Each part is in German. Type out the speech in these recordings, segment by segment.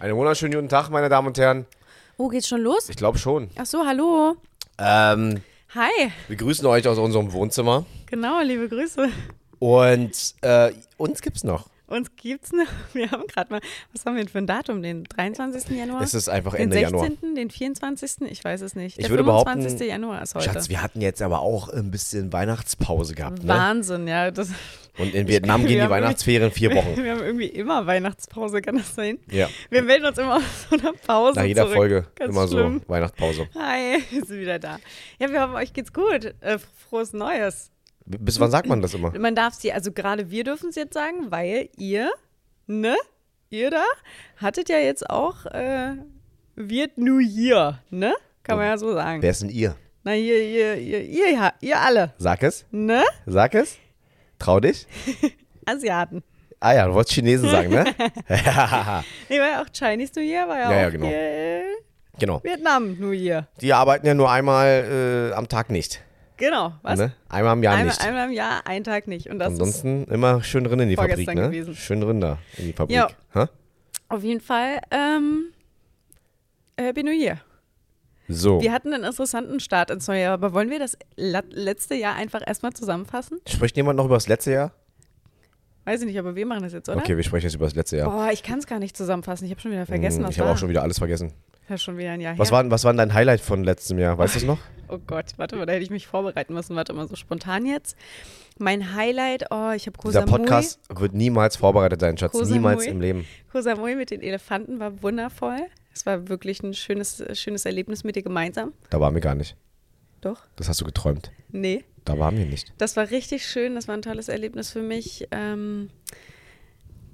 Einen wunderschönen guten Tag, meine Damen und Herren. Oh, geht's schon los? Ich glaube schon. Ach so, hallo. Ähm, Hi. wir grüßen euch aus unserem Wohnzimmer. Genau, liebe Grüße. Und äh, uns gibt's noch. Uns gibt's noch. Wir haben gerade mal, was haben wir denn für ein Datum? Den 23. Januar? Es ist einfach den Ende 16., Januar. den 24. Ich weiß es nicht. Ich Der würde 25. behaupten, Januar ist heute. Schatz, wir hatten jetzt aber auch ein bisschen Weihnachtspause gehabt, ne? Wahnsinn, ja. Das, Und in Vietnam wir gehen die Weihnachtsferien vier Wochen. wir haben irgendwie immer Weihnachtspause, kann das sein? Ja. Wir melden uns immer aus so einer Pause Nach jeder zurück. Folge Ganz immer schlimm. so Weihnachtspause. Hi, wir sind wieder da. Ja, wir hoffen, euch geht's gut. Äh, frohes Neues. Bis wann sagt man das immer? Man darf sie, also gerade wir dürfen es jetzt sagen, weil ihr, ne, ihr da, hattet ja jetzt auch äh, Viet New Year, ne? Kann man ja so sagen. Wer ist denn ihr? Na, ihr, ihr, ihr, ihr, ja, ihr alle, Sag es. ne? Sag es. Trau dich. Asiaten. Ah ja, du wolltest Chinesen sagen, ne? Nee, war ja auch Chinese New Year, war ja, Ja, auch ja, genau. hier, äh, genau. Vietnam New Year. Die arbeiten ja nur einmal äh, am Tag nicht. Genau, was? Ne? Einmal im Jahr einmal, nicht. einmal im Jahr, ein Tag nicht. Und das Ansonsten immer schön drin in die Fabrik, ne? gewesen. Schön drin da in die Fabrik. Ja. Hä? auf jeden Fall ähm, Happy New Year. So, Wir hatten einen interessanten Start ins neue Jahr, aber wollen wir das letzte Jahr einfach erstmal zusammenfassen? spricht jemand noch über das letzte Jahr? Weiß ich nicht, aber wir machen das jetzt, oder? Okay, wir sprechen jetzt über das letzte Jahr. Boah, ich kann es gar nicht zusammenfassen. Ich habe schon wieder vergessen, Hm, was ich habe auch schon wieder alles vergessen. ja, schon wieder ein Jahr Was her. war, was war dein Highlight von letztem Jahr? Weißt du es noch? Oh Gott, warte mal, da hätte ich mich vorbereiten müssen. Warte mal, so spontan jetzt. Mein Highlight, oh, ich habe Koh Dieser Samui. Podcast wird niemals vorbereitet sein, Schatz. Koh Niemals im Leben. Koh Samui mit den Elefanten war wundervoll. Es war wirklich ein schönes, schönes Erlebnis mit dir gemeinsam. Da waren wir gar nicht. Doch? Das hast du geträumt. Nee. Da waren wir nicht. Das war richtig schön, das war ein tolles Erlebnis für mich. Ähm,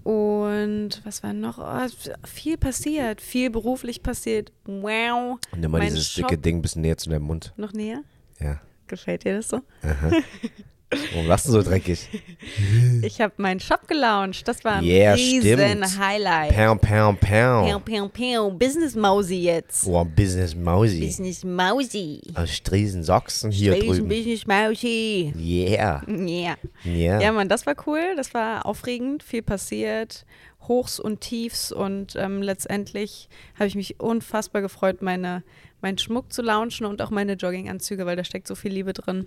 und was war noch? Oh, viel passiert, viel beruflich passiert. Wow. Und immer Mein dieses Shop- dicke Ding ein bisschen näher zu deinem Mund. Noch näher? Ja. Gefällt dir das so? Warum lachst du so dreckig? Ich habe meinen Shop gelauncht. Das war ein Yeah, riesen stimmt. Highlight. Pow, pow, Pew, pow. pew, pew. Business Mausi jetzt. Oh, Business Mausi. Business Mausi. Aus Striesen Sachsen hier Riesen drüben. Business Mausi. Yeah. Yeah. Yeah. Ja, Mann, das war cool, das war aufregend, viel passiert, Hochs und Tiefs und ähm, letztendlich habe ich mich unfassbar gefreut, meine, meinen Schmuck zu launchen und auch meine Jogginganzüge, weil da steckt so viel Liebe drin.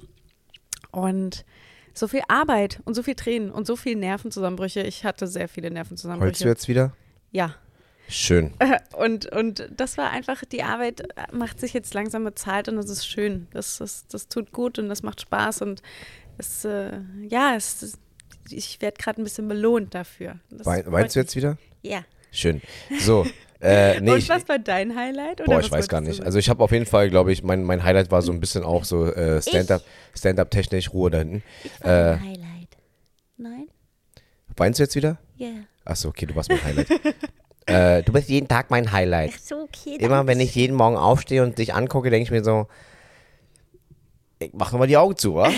Und so viel Arbeit und so viel Tränen und so viel Nervenzusammenbrüche. Ich hatte sehr viele Heulst du Nervenzusammenbrüche. jetzt wieder? Ja. Schön. Und, und das war einfach, die Arbeit macht sich jetzt langsam bezahlt und das ist schön. Das, das, das tut gut und das macht Spaß und es, äh, ja, es, ich werde gerade ein bisschen belohnt dafür. Das Wein, weinst du jetzt wieder? Ja. Schön. So. Äh, nee, und ich, was war dein Highlight? Boah, ich weiß gar nicht. Also ich habe auf jeden Fall, glaube ich, mein, mein Highlight war so ein bisschen auch so äh, Stand-up, Stand-up-technisch, Ruhe da hinten. Äh, Highlight. Nein? weinst du jetzt wieder? Ja. Achso, okay, du warst mein Highlight. äh, du bist jeden Tag mein Highlight. So, okay. Immer wenn ich jeden Morgen aufstehe und dich angucke, denke ich mir so, ich mach nochmal die Augen zu, wa?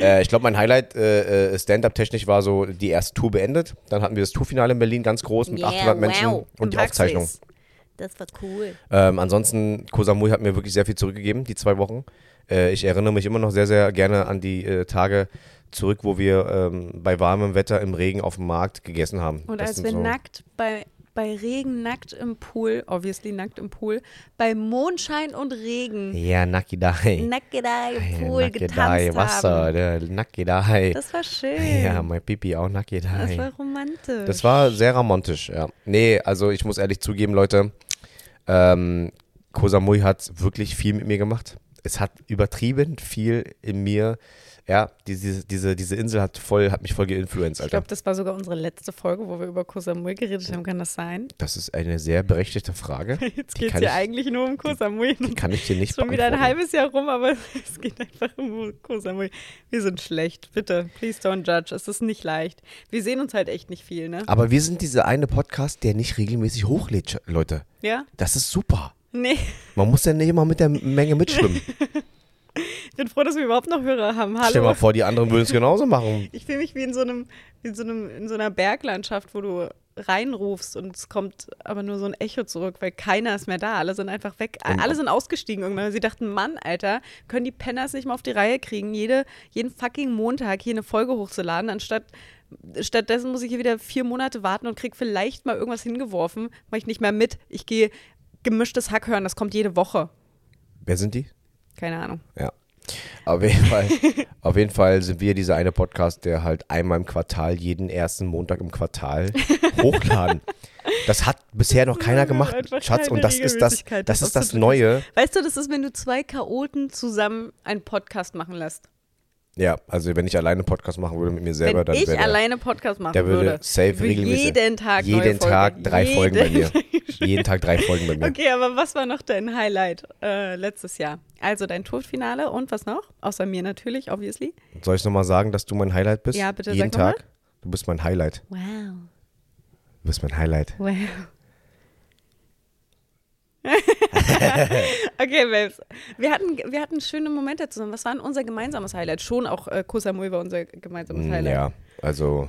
äh, ich glaube, mein Highlight äh, äh, Stand-up-technisch war so die erste Tour beendet. Dann hatten wir das Tourfinale in Berlin, ganz groß, mit 800 Menschen und die Aufzeichnung. Das war cool. Ähm, ansonsten, Koh Samui hat mir wirklich sehr viel zurückgegeben, die zwei Wochen. Äh, ich erinnere mich immer noch sehr, sehr gerne an die äh, Tage zurück, wo wir ähm, bei warmem Wetter im Regen auf dem Markt gegessen haben. Und Das als wir so- nackt bei, bei Regen nackt im Pool, obviously nackt im Pool, bei Mondschein und Regen Ja, Nakidai. nackt da im Ja, Pool Nakidai, getanzt Wasser, haben. Nakidai. Das war schön. Ja, mein Pipi auch das war Nakidai. romantisch. Das war sehr romantisch, ja. Nee, also ich muss ehrlich zugeben, Leute, ähm, Koh Samui hat wirklich viel mit mir gemacht. Es hat übertrieben viel in mir. Ja, diese, diese, diese Insel hat voll, hat mich voll geinfluenced, ich Alter. glaube, das war sogar unsere letzte Folge, wo wir über Koh Samui geredet haben. Kann das sein? Das ist eine sehr berechtigte Frage. Jetzt Die geht es ja ich- eigentlich nur um Koh Samui. Kann ich dir nicht Schon wieder ein halbes Jahr rum, aber es geht einfach um Koh Samui. Wir sind schlecht. Bitte, please don't judge. Es ist nicht leicht. Wir sehen uns halt echt nicht viel, ne? Aber wir sind dieser eine Podcast, der nicht regelmäßig hochlädt, Leute. Ja? Das ist super. Nee. Man muss ja nicht immer mit der Menge mitschwimmen. Ich bin froh, dass wir überhaupt noch Hörer haben. Stell Hallo. mal vor, die anderen würden es genauso machen. Ich fühle mich wie in so einem, wie in so einem, in so einer Berglandschaft, wo du reinrufst und es kommt aber nur so ein Echo zurück, weil keiner ist mehr da. Alle sind einfach weg. Und- Alle sind ausgestiegen irgendwann. Sie dachten, Mann, Alter, können die Penners nicht mal auf die Reihe kriegen, jede, jeden fucking Montag hier eine Folge hochzuladen, anstatt Stattdessen muss ich hier wieder vier Monate warten und krieg vielleicht mal irgendwas hingeworfen. Mach ich nicht mehr mit. Ich gehe gemischtes Hack hören, das kommt jede Woche. Wer sind die? Keine Ahnung. Ja. Auf jeden, Fall, auf jeden Fall sind wir dieser eine Podcast, der halt einmal im Quartal, jeden ersten Montag im Quartal hochladen. Das hat bisher noch keiner gemacht, Schatz. Und das ist das, das ist das Neue. Weißt du, das ist, wenn du zwei Chaoten zusammen einen Podcast machen lässt. Ja, also wenn ich alleine Podcast machen würde mit mir selber, wenn dann ich wäre alleine Podcast machen der würde würde, safe regelmäßig- jeden Tag jeden Folge. Tag drei Folgen bei mir. Jeden- jeden Tag drei Folgen bei mir. Okay, aber was war noch dein Highlight äh, letztes Jahr? Also dein Todfinale und was noch? Außer mir natürlich, obviously. Soll ich nochmal sagen, dass du mein Highlight bist? Ja, bitte, Jeden sag Tag? Du bist mein Highlight. Wow. Du bist mein Highlight. Wow. okay, Babes. Wir hatten, wir hatten schöne Momente zusammen. Was war denn unser gemeinsames Highlight? Schon auch äh, Koh Samui war unser gemeinsames Highlight. Mm, Ja, also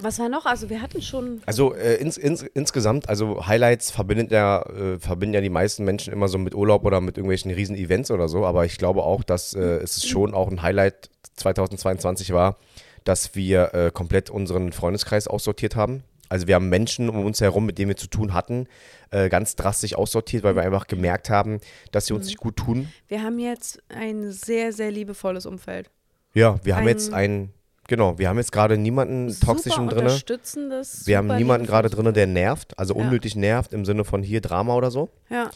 Was war noch? Also wir hatten schon. Also äh, ins, ins, insgesamt, also Highlights verbindet ja, äh, verbinden ja die meisten Menschen immer so mit Urlaub oder mit irgendwelchen riesen Events oder so, aber ich glaube auch, dass äh, es schon auch ein Highlight 2022 war, dass wir äh, komplett unseren Freundeskreis aussortiert haben. Also wir haben Menschen um uns herum, mit denen wir zu tun hatten, äh, ganz drastisch aussortiert, weil wir einfach gemerkt haben, dass sie uns nicht gut tun. Wir haben jetzt ein sehr, sehr liebevolles Umfeld. Ja, wir haben Ein- jetzt einen, genau, wir haben jetzt gerade niemanden toxischen drin. Wir haben niemanden gerade drin, der nervt, also Ja. unnötig nervt im Sinne von hier Drama oder so. Ja,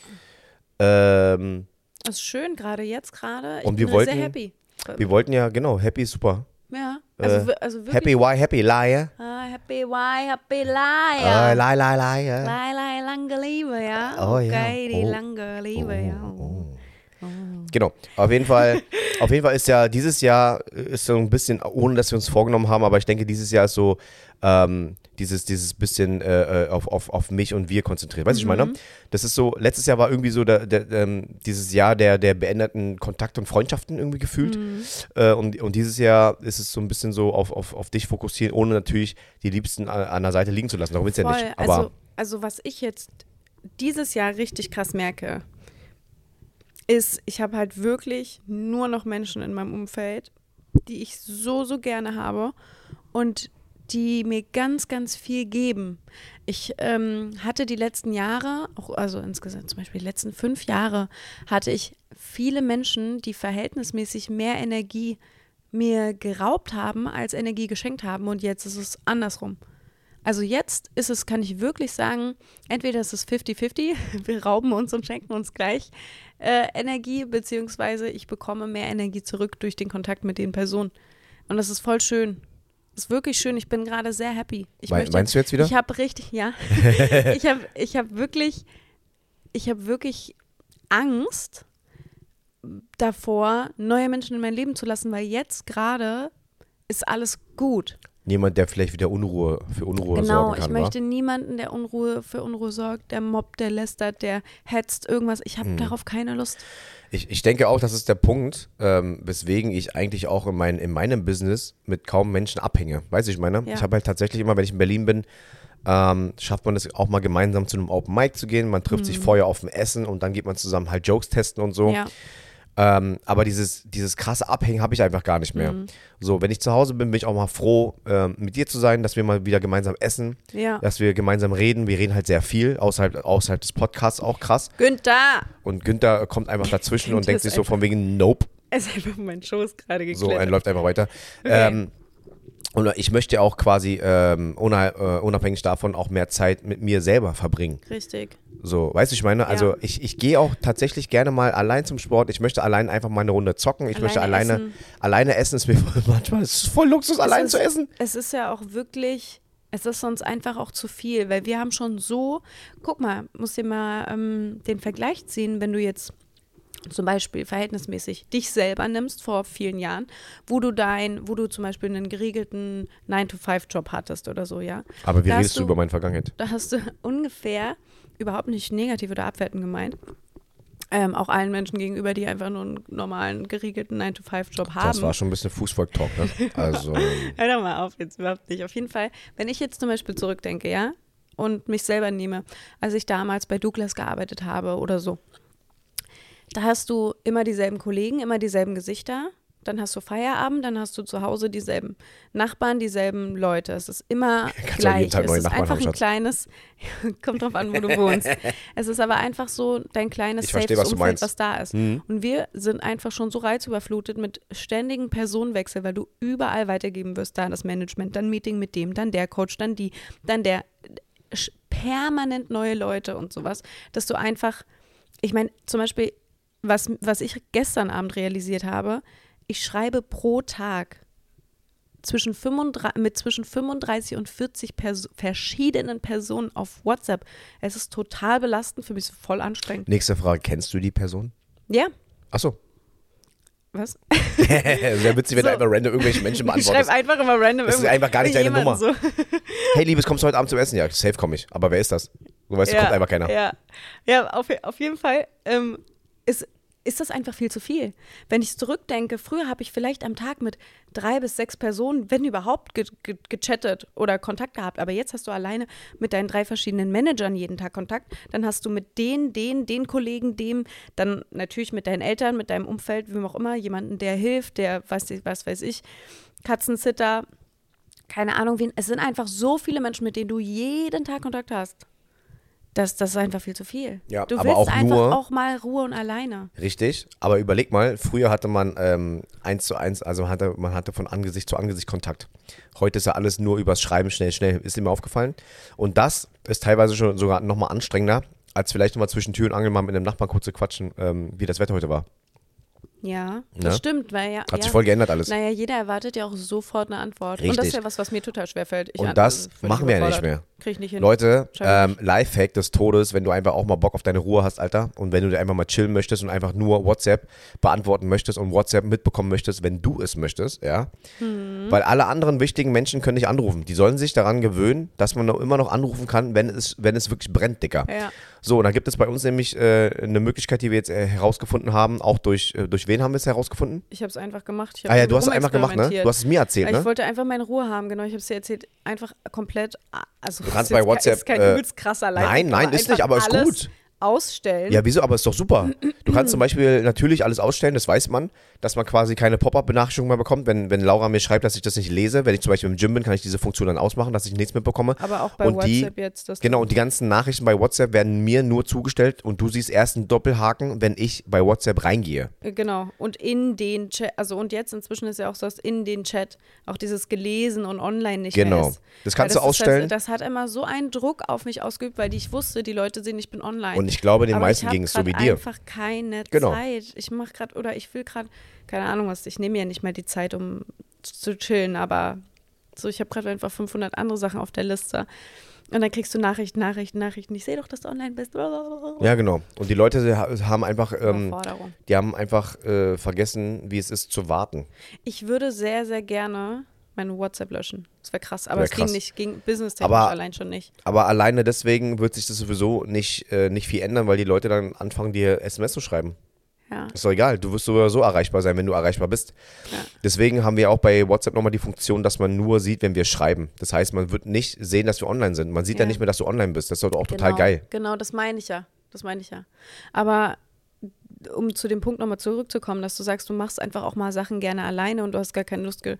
Ähm, das ist schön, gerade jetzt gerade. Ich Und wir wollten- sehr happy. wir wollten ja, genau, happy ist super. Ja, also, Äh, also wirklich. Happy, why happy, liar. Ah, happy, why, happy, Äh, liar. lie, lie, liar. Lei, lei, lange Liebe, ja. Oh, ja. okay, die Oh. lange Liebe, ja. Genau, auf jeden Fall, auf jeden Fall ist ja dieses Jahr ist so ein bisschen, ohne dass wir uns vorgenommen haben, aber ich denke, dieses Jahr ist so ähm, dieses, dieses bisschen äh, äh, auf, auf, auf mich und wir konzentriert. Weißt du, Mhm. ich meine? Das ist so, letztes Jahr war irgendwie so der, der, ähm, dieses Jahr der, der beendeten Kontakte und Freundschaften irgendwie gefühlt. Mhm. Äh, und, und dieses Jahr ist es so ein bisschen so auf, auf, auf dich fokussieren, ohne natürlich die Liebsten an, an der Seite liegen zu lassen. Darum willst du ja nicht. Aber also, also was ich jetzt dieses Jahr richtig krass merke, ist, ich habe halt wirklich nur noch Menschen in meinem Umfeld, die ich so, so gerne habe und die mir ganz, ganz viel geben. Ich ähm, hatte die letzten Jahre, auch also insgesamt zum Beispiel die letzten fünf Jahre, hatte ich viele Menschen, die verhältnismäßig mehr Energie mir geraubt haben, als Energie geschenkt haben. Und jetzt ist es andersrum. Also jetzt ist es, kann ich wirklich sagen, entweder ist es 50-50, wir rauben uns und schenken uns gleich äh, Energie, beziehungsweise ich bekomme mehr Energie zurück durch den Kontakt mit den Personen. Und das ist voll schön. Das ist wirklich schön. Ich bin gerade sehr happy. Ich Mein- möchte, meinst du jetzt wieder? Ich habe richtig, ja. ich habe ich hab wirklich, ich habe wirklich Angst davor, neue Menschen in mein Leben zu lassen, weil jetzt gerade ist alles gut. jemand, der vielleicht wieder Unruhe für Unruhe Genau, sorgen ich kann, wa? möchte niemanden, der Unruhe für Unruhe sorgt, der mobbt, der lästert, der hetzt, irgendwas. Ich Hm. habe darauf keine Lust. Ich, ich denke auch, das ist der Punkt, ähm, weswegen ich eigentlich auch in, mein, in meinem Business mit kaum Menschen abhänge. Weißt du, ich meine? Ja. Ich habe halt tatsächlich immer, wenn ich in Berlin bin, ähm, schafft man es auch mal gemeinsam zu einem Open Mic zu gehen. Man trifft sich vorher auf dem Essen und dann geht man zusammen halt Jokes testen und so. Mhm. Ja, Ähm, aber dieses, dieses krasse Abhängen habe ich einfach gar nicht Mhm. mehr. So, wenn ich zu Hause bin, bin ich auch mal froh, ähm, mit dir zu sein, dass wir mal wieder gemeinsam essen, ja. dass wir gemeinsam reden. Wir reden halt sehr viel, außerhalb, außerhalb des Podcasts auch krass. Günther! Und Günther kommt einfach dazwischen und denkt sich so von wegen, nope. Es ist einfach mein Schoß gerade geklettert. So, ein läuft einfach weiter. Okay. Ähm, und ich möchte auch quasi ähm, unab- äh, unabhängig davon auch mehr Zeit mit mir selber verbringen. Richtig. So, weißt du, ich meine, also Ja. ich, ich gehe auch tatsächlich gerne mal allein zum Sport. Ich möchte allein einfach mal eine Runde zocken. Ich möchte Alleine alleine, essen. alleine essen. Ist mir voll, manchmal ist es voll Luxus, allein ist, zu essen. Es ist ja auch wirklich, es ist sonst einfach auch zu viel, weil wir haben schon so, guck mal, musst dir mal ähm, den Vergleich ziehen, wenn du jetzt zum Beispiel verhältnismäßig dich selber nimmst vor vielen Jahren, wo du dein, wo du zum Beispiel einen geregelten 9-to-5-Job hattest oder so, ja. Aber wie Da redest du du- über meine Vergangenheit? Da hast du ungefähr, überhaupt nicht negativ oder abwertend gemeint, ähm, auch allen Menschen gegenüber, die einfach nur einen normalen, geregelten 9-to-5-Job haben. Das war schon ein bisschen Fußvolk-Talk, ne? Also, Hör doch mal auf, jetzt überhaupt nicht. Auf jeden Fall, wenn ich jetzt zum Beispiel zurückdenke, ja, und mich selber nehme, als ich damals bei Douglas gearbeitet habe oder so, da hast du immer dieselben Kollegen, immer dieselben Gesichter. dann hast du Feierabend, dann hast du zu Hause dieselben Nachbarn, dieselben Leute. Es ist immer gleich. Es ist einfach ein Schatz. kleines, kommt drauf an, wo du wohnst. es ist aber einfach so dein kleines Ich verstehe, was Umfeld, was da ist. Mhm. Und wir sind einfach schon so reizüberflutet mit ständigen Personenwechsel, weil du überall weitergeben wirst. Da das Management, dann Meeting mit dem, dann der Coach, dann die, dann der permanent neue Leute und sowas, dass du einfach, ich meine, zum Beispiel, was, was ich gestern Abend realisiert habe, ich schreibe pro Tag zwischen 35, mit zwischen 35 und 40 Perso verschiedenen Personen auf WhatsApp. Es ist total belastend, für mich ist voll anstrengend. Nächste Frage, kennst du die Person? Ja, Achso. was? Sehr witzig, wenn So. du einfach random irgendwelche Menschen Ich schreibe beantwortest. einfach immer random Das ist einfach gar nicht deine Nummer. So. Hey, Liebes, kommst du heute Abend zum Essen? Ja, safe komme ich. Aber wer ist das? Du weißt, da kommt einfach keiner. Ja, ja auf, auf jeden Fall ähm, ist, ist das einfach viel zu viel. Wenn ich zurückdenke, früher habe ich vielleicht am Tag mit drei bis sechs Personen, wenn überhaupt, ge ge gechattet oder Kontakt gehabt. Aber jetzt hast du alleine mit deinen drei verschiedenen Managern jeden Tag Kontakt. Dann hast du mit den, den, den Kollegen, dem, dann natürlich mit deinen Eltern, mit deinem Umfeld, wem auch immer, jemanden, der hilft, der, was, was weiß ich, Katzensitter, keine Ahnung, wen. Es sind einfach so viele Menschen, mit denen du jeden Tag Kontakt hast. Das, das ist einfach viel zu viel. Ja, du aber willst auch einfach nur- auch mal Ruhe und alleine. Richtig, aber überleg mal, früher hatte man ähm, eins zu eins, also man hatte, man hatte von Angesicht zu Angesicht Kontakt. Heute ist ja alles nur übers Schreiben, schnell, schnell, ist dir mir aufgefallen. Und das ist teilweise schon sogar nochmal anstrengender, als vielleicht nochmal zwischen Tür und Angel mal mit einem Nachbarn kurz zu quatschen, ähm, wie das Wetter heute war. Ja, das Ne? stimmt, weil ja. Hat ja. sich voll geändert alles. Naja, jeder erwartet ja auch sofort eine Antwort. Und das ist Richtig. ja was, was mir total schwerfällt. Ich Und das machen wir ja nicht mehr. Krieg ich nicht hin. Leute, ähm, Lifehack des Todes, wenn du einfach auch mal Bock auf deine Ruhe hast, Alter, und wenn du dir einfach mal chillen möchtest und einfach nur WhatsApp beantworten möchtest und WhatsApp mitbekommen möchtest, wenn du es möchtest, ja. Mhm. Weil alle anderen wichtigen Menschen können nicht anrufen. Die sollen sich daran gewöhnen, dass man noch immer noch anrufen kann, wenn es, wenn es wirklich brennt, Dicker. Ja. So, und dann gibt es bei uns nämlich äh, eine Möglichkeit, die wir jetzt äh, herausgefunden haben, auch durch, äh, durch wen haben wir es herausgefunden? Ich habe es einfach gemacht. Ah ja, du hast es einfach gemacht, ne? Du hast es mir erzählt, Weil ich ne? wollte einfach meine Ruhe haben, genau. Ich habe es dir erzählt, einfach komplett. Also Du kannst bei WhatsApp, Ist kein äh, übelst krasser Lifehack, nein, nein, ist nicht, aber ist gut. Ausstellen. Ja, wieso? Aber ist doch super. Du kannst zum Beispiel natürlich alles ausstellen, das weiß man, dass man quasi keine Pop-Up-Benachrichtigung mehr bekommt. Wenn, wenn Laura mir schreibt, dass ich das nicht lese, wenn ich zum Beispiel im Gym bin, kann ich diese Funktion dann ausmachen, dass ich nichts mitbekomme. Aber auch bei und die, WhatsApp jetzt. Dass Genau, und die ganzen Nachrichten bei WhatsApp werden mir nur zugestellt und du siehst erst einen Doppelhaken, wenn ich bei WhatsApp reingehe. Äh, Genau. Und in den Chat, also und jetzt inzwischen ist ja auch so, dass in den Chat auch dieses gelesen und online nicht Genau. mehr ist. Das kannst Weil du ist ausstellen. Halt, das hat immer so einen Druck auf mich ausgeübt, weil ich wusste, die Leute sehen, ich bin online. Und ich glaube, den Aber meisten ich ging es so wie dir. einfach keine Genau. Zeit. Ich mache gerade, oder ich will gerade, keine Ahnung was, ich nehme ja nicht mal die Zeit, um zu chillen, aber so, ich habe gerade einfach 500 andere Sachen auf der Liste. Und dann kriegst du Nachrichten, Nachrichten, Nachrichten. Ich sehe doch, dass du online bist. Ja, genau. Und die Leute ha- haben einfach, ähm, die haben einfach äh, vergessen, wie es ist zu warten. Ich würde sehr, sehr gerne meine WhatsApp löschen. Das wäre krass, aber Wär es ging krass. nicht, ging business Aber- allein schon nicht. Aber alleine deswegen wird sich das sowieso nicht, äh, nicht viel ändern, weil die Leute dann anfangen, dir SMS zu schreiben. Ja. Ist doch egal, du wirst sowieso erreichbar sein, wenn du erreichbar bist. Ja. Deswegen haben wir auch bei WhatsApp nochmal die Funktion, dass man nur sieht, wenn wir schreiben. Das heißt, man wird nicht sehen, dass wir online sind. Man sieht ja, Ja. nicht mehr, dass du online bist. Das ist doch auch total genau, geil. Genau, das meine ich ja. Das meine ich ja. Aber um zu dem Punkt nochmal zurückzukommen, dass du sagst, du machst einfach auch mal Sachen gerne alleine und du hast gar keine Lust, äh,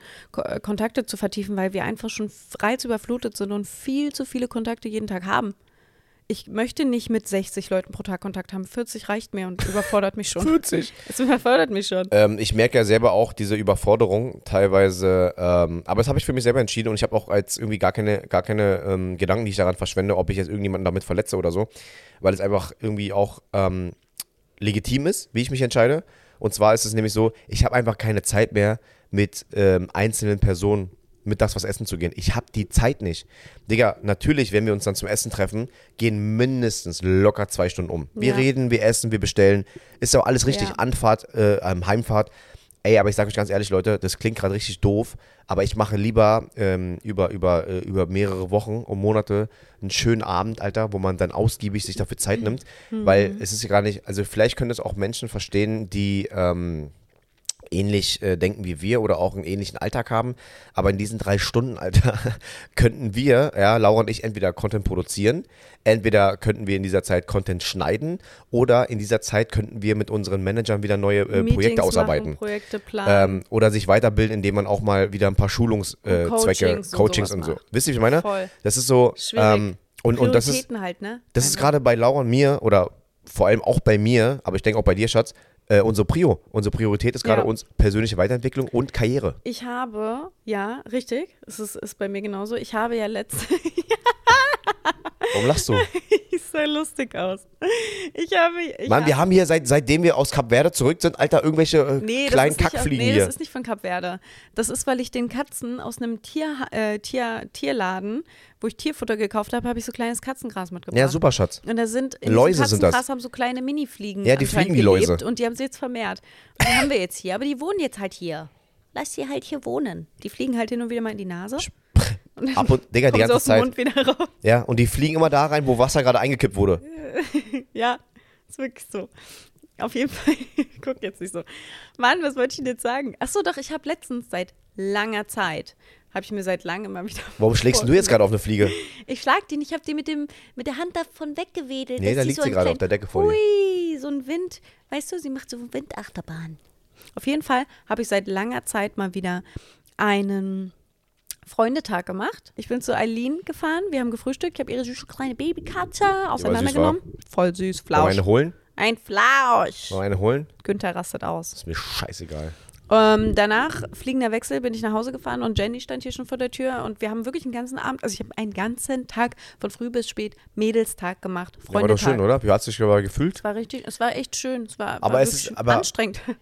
Kontakte zu vertiefen, weil wir einfach schon reizüberflutet sind und viel zu viele Kontakte jeden Tag haben. Ich möchte nicht mit 60 Leuten pro Tag Kontakt haben. 40 reicht mir und überfordert mich schon. 40. Es überfordert mich schon. Ähm, ich merke ja selber auch diese Überforderung teilweise, ähm, aber das habe ich für mich selber entschieden und ich habe auch als irgendwie gar keine, gar keine ähm, Gedanken, die ich daran verschwende, ob ich jetzt irgendjemanden damit verletze oder so, weil es einfach irgendwie auch ähm, legitim ist, wie ich mich entscheide. Und zwar ist es nämlich so, ich habe einfach keine Zeit mehr mit ähm, einzelnen Personen mit das was essen zu gehen. Ich habe die Zeit nicht. Digga, natürlich, wenn wir uns dann zum Essen treffen, gehen mindestens locker zwei Stunden um. Wir Ja. reden, wir essen, wir bestellen. Ist ja auch alles richtig. Ja. Anfahrt, äh, ähm, Heimfahrt. Ey, aber ich sage euch ganz ehrlich, Leute, das klingt gerade richtig doof, aber ich mache lieber ähm, über, über, äh, über mehrere Wochen und Monate einen schönen Abend, Alter, wo man dann ausgiebig sich dafür Zeit nimmt, weil es ist ja gar nicht, also vielleicht können das auch Menschen verstehen, die, ähm, ähnlich äh, denken wie wir oder auch einen ähnlichen Alltag haben. Aber in diesen drei Stunden, Alter, könnten wir, ja, Laura und ich, entweder Content produzieren, entweder könnten wir in dieser Zeit Content schneiden oder in dieser Zeit könnten wir mit unseren Managern wieder neue äh, Projekte ausarbeiten. Machen, Projekte planen. Ähm, oder sich weiterbilden, indem man auch mal wieder ein paar Schulungszwecke, äh, Coachings Coachings und so. macht. Wisst ihr, wie ich meine? Voll. Das ist so. Schwierig. Ähm, und, und das ist, halt, ne? das ist gerade bei Laura und mir oder vor allem auch bei mir, aber ich denke auch bei dir, Schatz, äh, unsere Prio. Unsere Priorität ist gerade Ja. uns persönliche Weiterentwicklung und Karriere. Ich habe, ja, richtig, es ist, ist bei mir genauso. Ich habe ja letzte, Warum lachst du? sieht so lustig aus. Ich habe, ich Mann, habe, wir haben hier, seit, seitdem wir aus Kap Verde zurück sind, Alter, irgendwelche äh, Nee, kleinen Kackfliegen nee, hier. das ist nicht von Kap Verde. Das ist, weil ich den Katzen aus einem Tier, äh, Tier, Tierladen, wo ich Tierfutter gekauft habe, habe ich so kleines Katzengras mitgebracht. ja, super, Schatz. Und da sind in Läuse sind das. Katzengras haben so kleine Mini-Fliegen Ja, die fliegen wie Läuse. Und die haben sie jetzt vermehrt. Und die haben wir jetzt hier, aber die wohnen jetzt halt hier. Lass sie halt hier wohnen. Die fliegen halt hin und wieder mal in die Nase. Und Ab und, Digga, die ganze Zeit. Ja, und die fliegen immer da rein, wo Wasser gerade eingekippt wurde. Ja, ist wirklich so. Auf jeden Fall, guck jetzt nicht so. Mann, was wollte ich denn jetzt sagen? Ach so, doch, ich habe letztens seit langer Zeit, habe ich mir seit langem mal wieder. Warum schlägst du jetzt gerade auf eine Fliege? Ich schlag die nicht, ich habe die mit, dem, mit der Hand davon weggewedelt. Nee, da liegt so sie gerade auf der Decke vor dir. Hui, so ein Wind. Weißt du, sie macht so Windachterbahn. Auf jeden Fall habe ich seit langer Zeit mal wieder einen Freundetag gemacht. Ich bin zu Eileen gefahren, wir haben gefrühstückt, ich habe ihre süße kleine Babykatze auseinandergenommen. Voll süß, Wollen wir Flausch. eine holen? Ein Flausch. Wollen wir eine holen? Günther rastet aus. Ist mir scheißegal. Ähm, danach, fliegender Wechsel, bin ich nach Hause gefahren und Jenny stand hier schon vor der Tür und wir haben wirklich einen ganzen Abend, also ich habe einen ganzen Tag von früh bis spät Mädelstag gemacht, Ja, war doch schön, oder? Wie hast du dich aber gefühlt? Es war richtig, es war echt schön, es war, Aber war es ist- aber- anstrengend.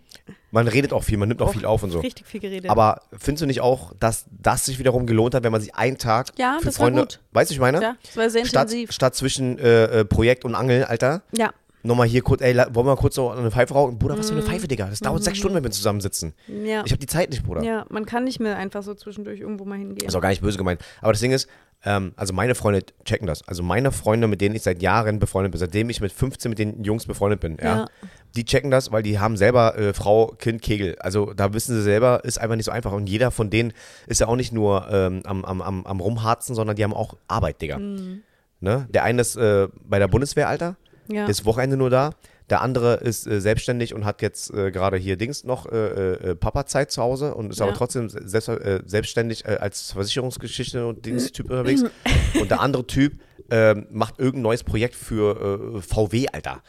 Man redet auch viel, man nimmt auch viel auf und so. Richtig viel geredet. Aber findest du nicht auch, dass das sich wiederum gelohnt hat, wenn man sich einen Tag Ja, für das Freunde, gut. weißt du, ich meine? ja, es war sehr statt, intensiv. statt zwischen äh, äh, Projekt und Angeln, Alter, Ja, nochmal hier kurz, ey, wollen wir mal kurz so eine Pfeife rauchen? Bruder, was für eine Pfeife, Digga? Das dauert sechs Stunden, wenn wir zusammensitzen. Mhm. ja. Ich habe die Zeit nicht, Bruder. ja, man kann nicht mehr einfach so zwischendurch irgendwo mal hingehen. Ist auch gar nicht böse gemeint. Aber das Ding ist, ähm, also meine Freunde checken das. Also meine Freunde, mit denen ich seit Jahren befreundet bin, seitdem ich mit 15 mit den Jungs befreundet bin, ja, Ja. die checken das, weil die haben selber äh, Frau, Kind, Kegel. Also da wissen sie selber, ist einfach nicht so einfach. Und jeder von denen ist ja auch nicht nur ähm, am, am, am, am Rumharzen, sondern die haben auch Arbeit, Digga. Mhm. Ne? Der eine ist äh, bei der Bundeswehr, Alter. Ja. Ist Wochenende nur da. Der andere ist äh, selbstständig und hat jetzt äh, gerade hier Dings noch äh, äh, Papa-Zeit zu Hause und ist Ja. aber trotzdem selbst, äh, selbstständig äh, als Versicherungsgeschichte und Dings-Typ unterwegs. und der andere Typ ähm, macht irgendein neues Projekt für äh, VW, Alter.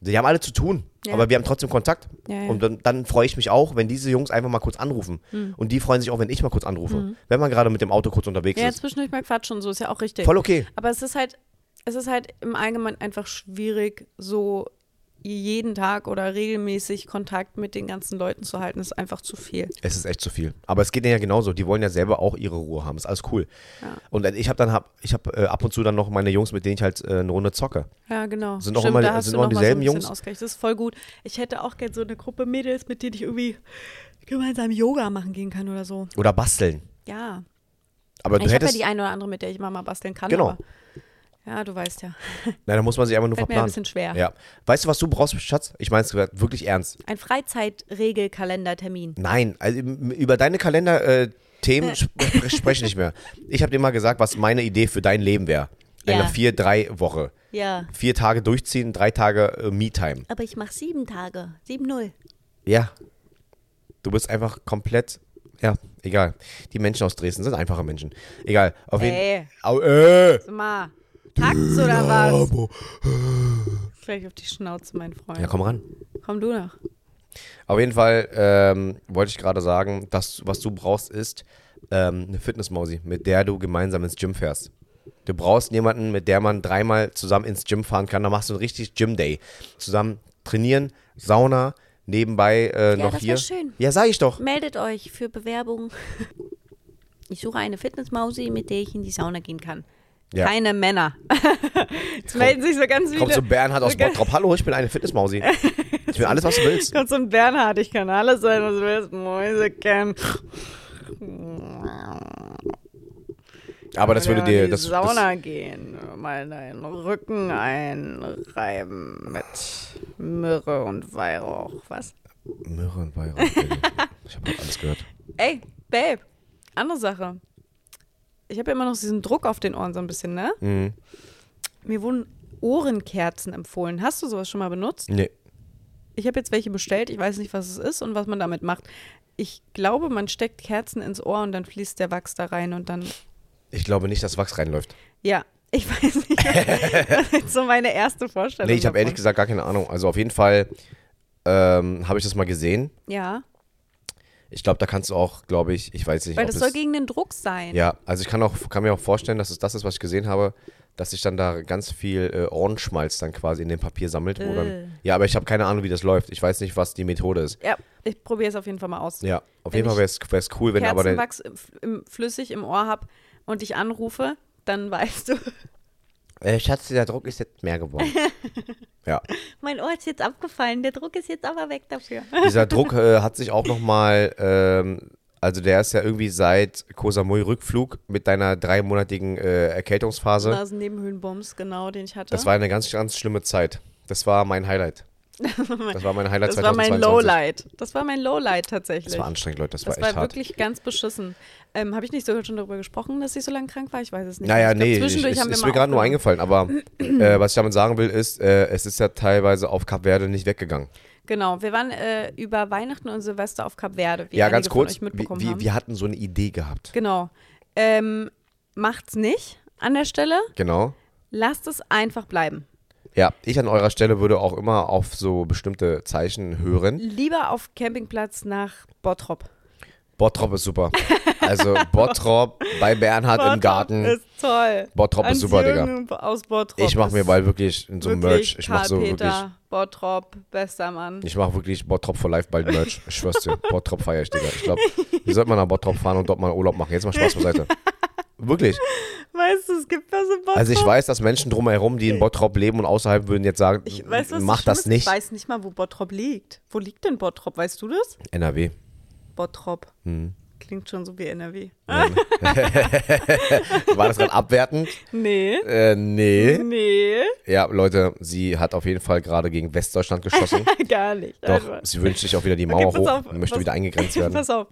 Die haben alle zu tun, Ja. aber wir haben trotzdem Kontakt. Ja, ja. Und dann, dann freue ich mich auch, wenn diese Jungs einfach mal kurz anrufen. Und die freuen sich auch, wenn ich mal kurz anrufe. Wenn man gerade mit dem Auto kurz unterwegs Mhm. ja, ist. zwischendurch mal quatschen und so, ist ja auch richtig. Voll okay. Aber es ist halt, es ist halt im Allgemeinen einfach schwierig, so jeden Tag oder regelmäßig Kontakt mit den ganzen Leuten zu halten, ist einfach zu viel. Es ist echt zu viel. Aber es geht denen ja genauso. Die wollen ja selber auch ihre Ruhe haben. Ist alles cool. Ja. Und ich habe dann hab, ich habe äh, ab und zu dann noch meine Jungs, mit denen ich halt äh, eine Runde zocke. Ja, genau. Sind auch immer- da hast sind mal dieselben so Jungs? Ausgleich. Das ist voll gut. Ich hätte auch gerne so eine Gruppe Mädels, mit denen ich irgendwie gemeinsam Yoga machen gehen kann oder so. Oder basteln. Ja. Aber du ich habe ja hättest. die eine oder andere, mit der ich immer mal basteln kann. Genau. Ja, du weißt ja. Nein, da muss man sich einfach nur Fällt mir ein verplanen. bisschen schwer. Ja. Weißt du, was du brauchst, Schatz? Ich meine es wirklich ernst. Ein Freizeitregelkalendertermin. Nein, also über deine Kalender-Themen äh, Themen sp spreche ich nicht mehr. Ich habe dir mal gesagt, was meine Idee für dein Leben wäre. Eine Ja. 4-3-Woche. Ja. Vier Tage durchziehen, drei Tage äh, Me-Time. Aber ich mache sieben Tage. Sieben Null. Ja. Du bist einfach komplett. Ja, egal. Die Menschen aus Dresden sind einfache Menschen. Egal. Auf jeden Ey. Au, äh. Mal. Takt's oder was? Gleich auf die Schnauze, mein Freund. Ja, komm ran. Komm du noch. Auf jeden Fall ähm, wollte ich gerade sagen, dass was du brauchst, ist ähm, eine Fitnessmausi, mit der du gemeinsam ins Gym fährst. Du brauchst jemanden, mit der man dreimal zusammen ins Gym fahren kann. Da machst du einen richtig Gym-Day. Zusammen trainieren, Sauna, nebenbei äh, noch das hier. schön. Ja, sag ich doch. Meldet euch für Bewerbung. Ich suche eine Fitnessmausi, mit der ich in die Sauna gehen kann. Ja. Keine Männer. Jetzt melden sich so ganz viele. Kommt so Bernhard aus Bottrop. Hallo, ich bin eine Fitnessmausi. Ich bin alles, was du willst. Kommt so ein Bernhard, ich kann alles sein, was du willst. Mäuse kennen. Aber das würde in dir. die Das, Sauna das, gehen, mal deinen Rücken einreiben mit Myrrhe und Weihrauch. Was? Myrrhe und Weihrauch. Ich habe alles gehört. Ey, Babe, andere Sache. Ich habe ja immer noch diesen Druck auf den Ohren so ein bisschen, ne? Mhm. Mir wurden Ohrenkerzen empfohlen. Hast du sowas schon mal benutzt? Nee. Ich habe jetzt welche bestellt. Ich weiß nicht, was es ist und was man damit macht. Ich glaube, man steckt Kerzen ins Ohr und dann fließt der Wachs da rein und dann. Ich glaube nicht, dass Wachs reinläuft. Ja, ich weiß nicht. das ist so meine erste Vorstellung. Nee, ich habe ehrlich gesagt gar keine Ahnung. Also auf jeden Fall ähm, habe ich das mal gesehen. Ja, Ich glaube, da kannst du auch, glaube ich, ich weiß nicht, weil das es, soll gegen den Druck sein. Ja, also ich kann, auch, kann mir auch vorstellen, dass es das ist, was ich gesehen habe, dass sich dann da ganz viel äh, Ohrenschmalz dann quasi in dem Papier sammelt. Äh. dann, ja, aber ich habe keine Ahnung, wie das läuft. Ich weiß nicht, was die Methode ist. Ja, ich probiere es auf jeden Fall mal aus. Ja, auf Wenn jeden Fall wäre es cool, wenn aber Kerzenwachs im, im, flüssig im Ohr habe und dich anrufe, dann weißt du, äh, Schatz, der Druck ist jetzt mehr geworden. ja, mein Ohr ist jetzt abgefallen, der Druck ist jetzt aber weg dafür. dieser Druck äh, hat sich auch nochmal, ähm, also der ist ja irgendwie seit Koh Samui Rückflug mit deiner dreimonatigen äh, Erkältungsphase. Nasennebenhöhlenbums, genau, den ich hatte. Das war eine ganz, ganz schlimme Zeit. Das war mein Highlight. Das war mein Highlight Das war mein 2022. Lowlight. Das war mein Lowlight tatsächlich. Das war anstrengend, Leute. Das, Das war war echt hart. wirklich ganz beschissen. Ähm, Habe ich nicht sogar schon darüber gesprochen, dass ich so lange krank war? Ich weiß es nicht. Naja, Ich glaub, nee, ich, zwischendurch ist, haben wir ist mal mir gerade nur eingefallen. Aber äh, was ich damit sagen will, ist, äh, es ist ja teilweise auf Kap Verde nicht weggegangen. Genau, wir waren äh, über Weihnachten und Silvester auf Kap Verde, wie ja, ganz kurz. Wir, wir, wir hatten so eine Idee gehabt. Genau. Ähm, macht's nicht an der Stelle. Genau. Lasst es einfach bleiben. Ja, ich an eurer Stelle würde auch immer auf so bestimmte Zeichen hören. Lieber auf Campingplatz nach Bottrop. Bottrop ist super. Also Bottrop bei Bernhard im Garten. ist toll. Bottrop ist super, Digga. Aus Bottrop. Ich mache mir bald wirklich so ein wirklich Merch. Ich mache so Karl wirklich. Peter, Bottrop, bester Mann. Ich mache wirklich Bottrop for Life bald Merch. Ich schwör's dir. Bottrop feier ich, Digga. Ich glaube, wir sollten mal nach Bottrop fahren und dort mal Urlaub machen. Jetzt mal Spaß beiseite. Wirklich. Weißt du, es gibt was in Bottrop. Also ich weiß, dass Menschen drumherum, die in Bottrop leben und außerhalb würden jetzt sagen, Ich weiß, mach das nicht. Ich weiß nicht mal, wo Bottrop liegt. Wo liegt denn Bottrop? Weißt du das? NRW. Bottrop. Hm. Klingt schon so wie NRW. War das gerade abwertend? Nee. Äh, nee. Nee. Ja, Leute, sie hat auf jeden Fall gerade gegen Westdeutschland geschossen. Gar nicht. Doch, Also, sie wünscht sich auch wieder die Okay, Mauer pass hoch auf, und möchte pass- wieder eingegrenzt werden. Pass auf.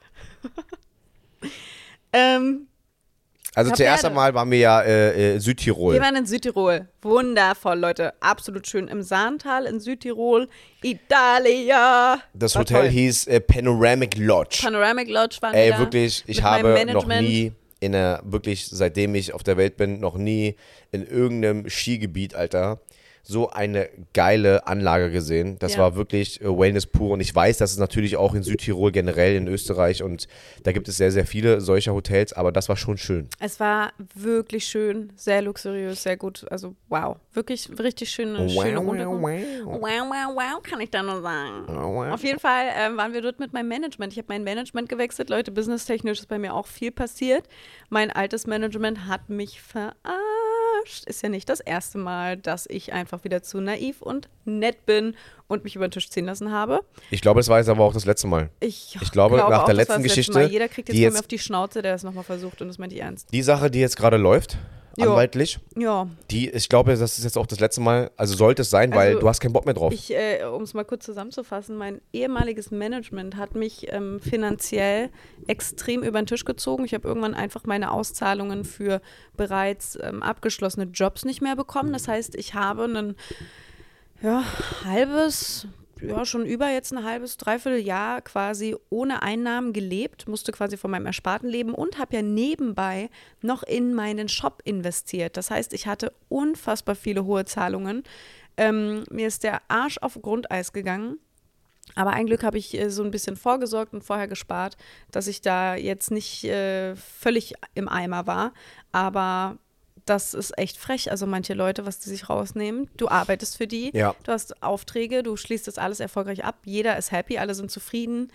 ähm, Also Kap zuerst einmal waren wir ja äh, äh, Südtirol. wir waren in Südtirol. Wundervoll, Leute. Absolut schön. Im Sahntal in Südtirol. Italia. Das War Hotel toll. hieß äh, Panoramic Lodge. Panoramic Lodge waren Ey, wir wirklich, ich habe noch nie in der, wirklich, seitdem ich auf der Welt bin, noch nie in irgendeinem Skigebiet, Alter, so eine geile Anlage gesehen. Das Ja. war wirklich äh, Wellness pur. Und ich weiß, dass es natürlich auch in Südtirol generell, in Österreich und da gibt es sehr, sehr viele solcher Hotels, aber das war schon schön. Es war wirklich schön, sehr luxuriös, sehr gut. Also wow, wirklich richtig schöne, schöne Unterkunft. Wow, wow, wow, kann ich da nur sagen. Auf jeden Fall ähm, waren wir dort mit meinem Management. Ich habe mein Management gewechselt. Leute, businesstechnisch ist bei mir auch viel passiert. Mein altes Management hat mich verarscht. Ist ja nicht das erste Mal, dass ich einfach wieder zu naiv und nett bin und mich über den Tisch ziehen lassen habe. Ich glaube, das war jetzt aber auch das letzte Mal. Ich, Ich glaube, nach auch, der das war letzten letzte Geschichte, Mal. Jeder kriegt jetzt jetzt- mir auf die Schnauze, der das nochmal versucht und das meinte ich ernst. Die Sache, die jetzt gerade läuft, Jo. anwaltlich, Ja, die, ich glaube, das ist jetzt auch das letzte Mal, also sollte es sein, weil Also, du hast keinen Bock mehr drauf. Ich, äh, um es mal kurz zusammenzufassen, mein ehemaliges Management hat mich ähm, finanziell extrem über den Tisch gezogen. Ich habe irgendwann einfach meine Auszahlungen für bereits ähm, abgeschlossene Jobs nicht mehr bekommen. Das heißt, ich habe ein ja, halbes, ja, schon über jetzt ein halbes, dreiviertel Jahr quasi ohne Einnahmen gelebt, musste quasi von meinem Ersparten leben und habe ja nebenbei noch in meinen Shop investiert. Das heißt, ich hatte unfassbar viele hohe Zahlungen. Ähm, mir ist der Arsch auf Grundeis gegangen. Aber ein Glück habe ich äh, so ein bisschen vorgesorgt und vorher gespart, dass ich da jetzt nicht äh, völlig im Eimer war. Aber das ist echt frech. Also manche Leute, was die sich rausnehmen. Du arbeitest für die, Ja. du hast Aufträge, du schließt das alles erfolgreich ab. Jeder ist happy, alle sind zufrieden.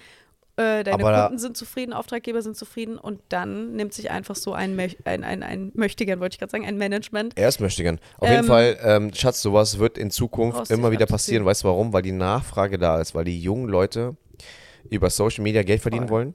Äh, deine Aber Kunden sind zufrieden, Auftraggeber sind zufrieden und dann nimmt sich einfach so ein, Möch- ein, ein, ein Möchtegern, wollte ich gerade sagen, ein Management. Erst möchte ich gern. Auf Ähm, jeden Fall, ähm, Schatz, sowas wird in Zukunft immer wieder passieren. Weißt du warum? Weil die Nachfrage da ist, weil die jungen Leute über Social Media Geld verdienen Voll. wollen.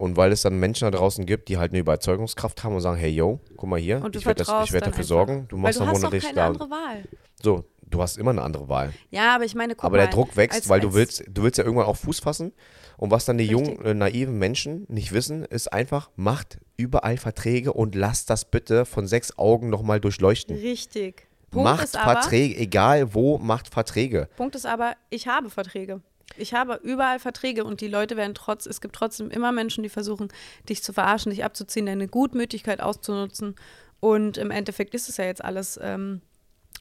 Und weil es dann Menschen da draußen gibt, die halt eine Überzeugungskraft haben und sagen, hey yo, guck mal hier, Und du ich werde werd dafür sorgen, du Weil machst du dann hast doch keine da. andere Wahl. So, du hast immer eine andere Wahl. Ja, aber ich meine, guck Aber mal, der Druck wächst, als- weil du willst, du willst ja irgendwann auch Fuß fassen. Und was dann die Richtig. jungen, äh, naiven Menschen nicht wissen, ist einfach, macht überall Verträge und lasst das bitte von sechs Augen nochmal durchleuchten. Richtig. Punkt macht ist aber, Verträge, egal wo, macht Verträge. Punkt ist aber, ich habe Verträge. Ich habe überall Verträge und die Leute werden trotz, es gibt trotzdem immer Menschen, die versuchen, dich zu verarschen, dich abzuziehen, deine Gutmütigkeit auszunutzen. Und im Endeffekt ist es ja jetzt alles ähm,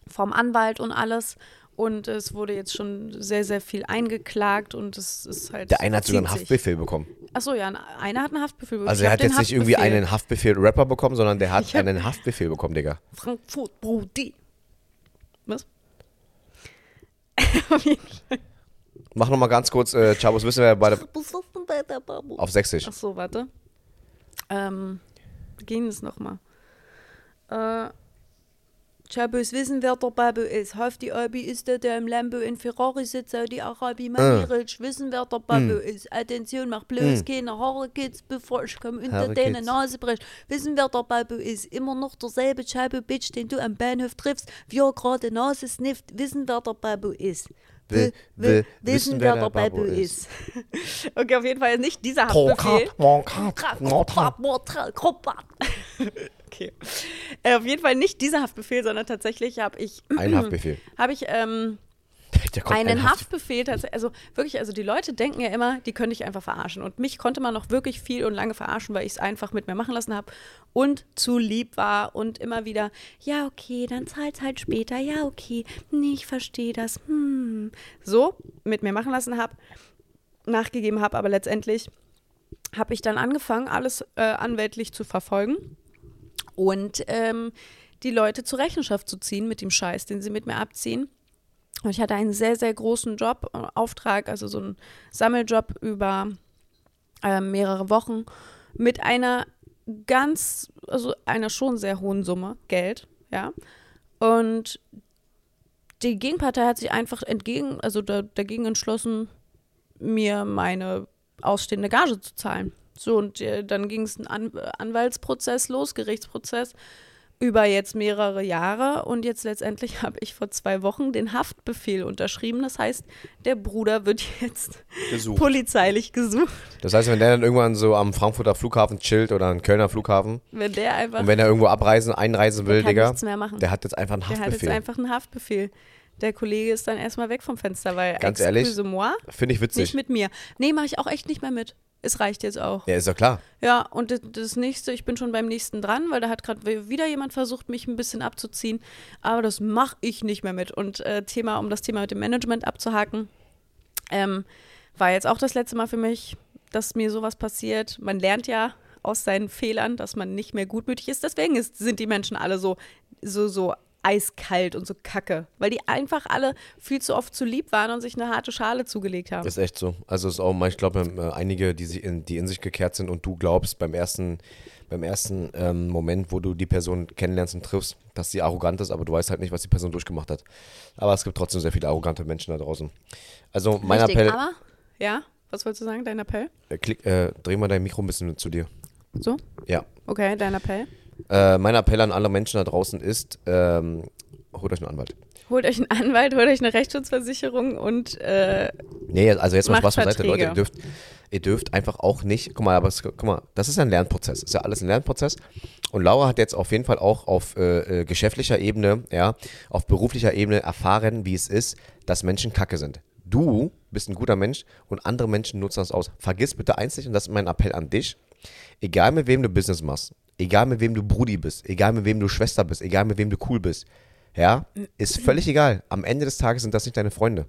vom Anwalt und alles. Und es wurde jetzt schon sehr, sehr viel eingeklagt und es ist halt. Der eine hat sogar einen sich. Haftbefehl bekommen. Achso, ja, einer hat einen Haftbefehl bekommen. Also er hat jetzt nicht irgendwie Haftbefehl. einen Haftbefehl-Rapper bekommen, sondern der hat einen Haftbefehl bekommen, Digga. Frankfurt Brudi. Was? Auf jeden Fall. Mach nochmal ganz kurz, äh, Chabos, wissen wir beide auf Sächsisch. Ach so, warte. Ähm, wie ging es nochmal? Äh, Chabos wissen, wer der Babu ist. Hafti Abi ist der, der im Lambo in Ferrari sitzt, Saudi Arabi, Maniric. Wissen, wer der Babu ist. Attention, mach bloß keine Haare Kids, bevor ich komme unter Haare deine Kids. Nase brech. Wissen, wer der Babu ist. Immer noch derselbe Chabo Bitch, den du am Bahnhof triffst, wie er gerade Nase snifft. Wissen, wer der Babu ist. Will- will wissen, wer der Babu ist. okay, auf jeden Fall nicht dieser Haftbefehl. Okay. Auf jeden Fall nicht dieser Haftbefehl, sondern tatsächlich habe ich, Ein Haftbefehl. habe ich ähm, Der kommt einen ein Haft- Haftbefehl tatsächlich, also wirklich, also die Leute denken ja immer, die können dich einfach verarschen. Und mich konnte man noch wirklich viel und lange verarschen, weil ich es einfach mit mir machen lassen habe und zu lieb war und immer wieder, ja, okay, dann zahlt halt später, ja, okay, nee, ich verstehe das, hm. So mit mir machen lassen habe, nachgegeben habe, aber letztendlich habe ich dann angefangen, alles äh, anwältlich zu verfolgen und ähm, die Leute zur Rechenschaft zu ziehen mit dem Scheiß, den sie mit mir abziehen. Und ich hatte einen sehr, sehr großen Job, Auftrag, also so einen Sammeljob über äh, mehrere Wochen mit einer ganz, also einer schon sehr hohen Summe Geld, ja. Und die Gegenpartei hat sich einfach entgegen, also da, dagegen entschlossen, mir meine ausstehende Gage zu zahlen. So, und äh, dann ging es ein An Anwaltsprozess los, Gerichtsprozess, über jetzt mehrere Jahre. Und jetzt letztendlich habe ich vor zwei Wochen den Haftbefehl unterschrieben. Das heißt, der Bruder wird jetzt Gesucht. polizeilich gesucht. Das heißt, wenn der dann irgendwann so am Frankfurter Flughafen chillt oder am Kölner Flughafen Wenn der einfach und wenn er irgendwo abreisen, einreisen will, der kann Digga, nichts mehr machen. der hat jetzt einfach einen Der hat jetzt Haftbefehl. einfach einen Haftbefehl. Der Kollege ist dann erstmal weg vom Fenster, weil Ganz ehrlich, Finde ich nicht witzig. mit mir. Nee, mache ich auch echt nicht mehr mit. Es reicht jetzt auch. Ja, ist ja klar. Ja, und das, das nächste, ich bin schon beim nächsten dran, weil da hat gerade wieder jemand versucht, mich ein bisschen abzuziehen. Aber das mache ich nicht mehr mit. Und äh, Thema, um das Thema mit dem Management abzuhaken, ähm, war jetzt auch das letzte Mal für mich, dass mir sowas passiert. Man lernt ja aus seinen Fehlern, dass man nicht mehr gutmütig ist. Deswegen ist, sind die Menschen alle so, so, so eiskalt und so kacke, weil die einfach alle viel zu oft zu lieb waren und sich eine harte Schale zugelegt haben. Ist echt so. Also ist auch, mal- ich glaube, äh, einige, die, sich in, die in sich gekehrt sind und du glaubst beim ersten, beim ersten ähm, Moment, wo du die Person kennenlernst und triffst, dass sie arrogant ist, aber du weißt halt nicht, was die Person durchgemacht hat. Aber es gibt trotzdem sehr viele arrogante Menschen da draußen. Also mein Richtig, Appell, aber, ja, was wolltest du sagen, dein Appell? äh, klick, äh, dreh mal dein Mikro ein bisschen zu dir. So? Ja. Okay, dein Appell. Äh, mein Appell an alle Menschen da draußen ist, ähm, holt euch einen Anwalt. Holt euch einen Anwalt, holt euch eine Rechtsschutzversicherung und äh, Nee, also jetzt mal Spaß beiseite, Leute. Ihr dürft, ihr dürft einfach auch nicht, guck mal, aber es, guck mal, das ist ein Lernprozess. Ist ja alles ein Lernprozess. Und Laura hat jetzt auf jeden Fall auch auf äh, äh, geschäftlicher Ebene, ja, auf beruflicher Ebene erfahren, wie es ist, dass Menschen kacke sind. Du bist ein guter Mensch und andere Menschen nutzen das aus. Vergiss bitte eins nicht, und das ist mein Appell an dich. Egal mit wem du Business machst, egal mit wem du Brudi bist, egal mit wem du Schwester bist, egal mit wem du cool bist, ja, ist völlig egal. Am Ende des Tages sind das nicht deine Freunde.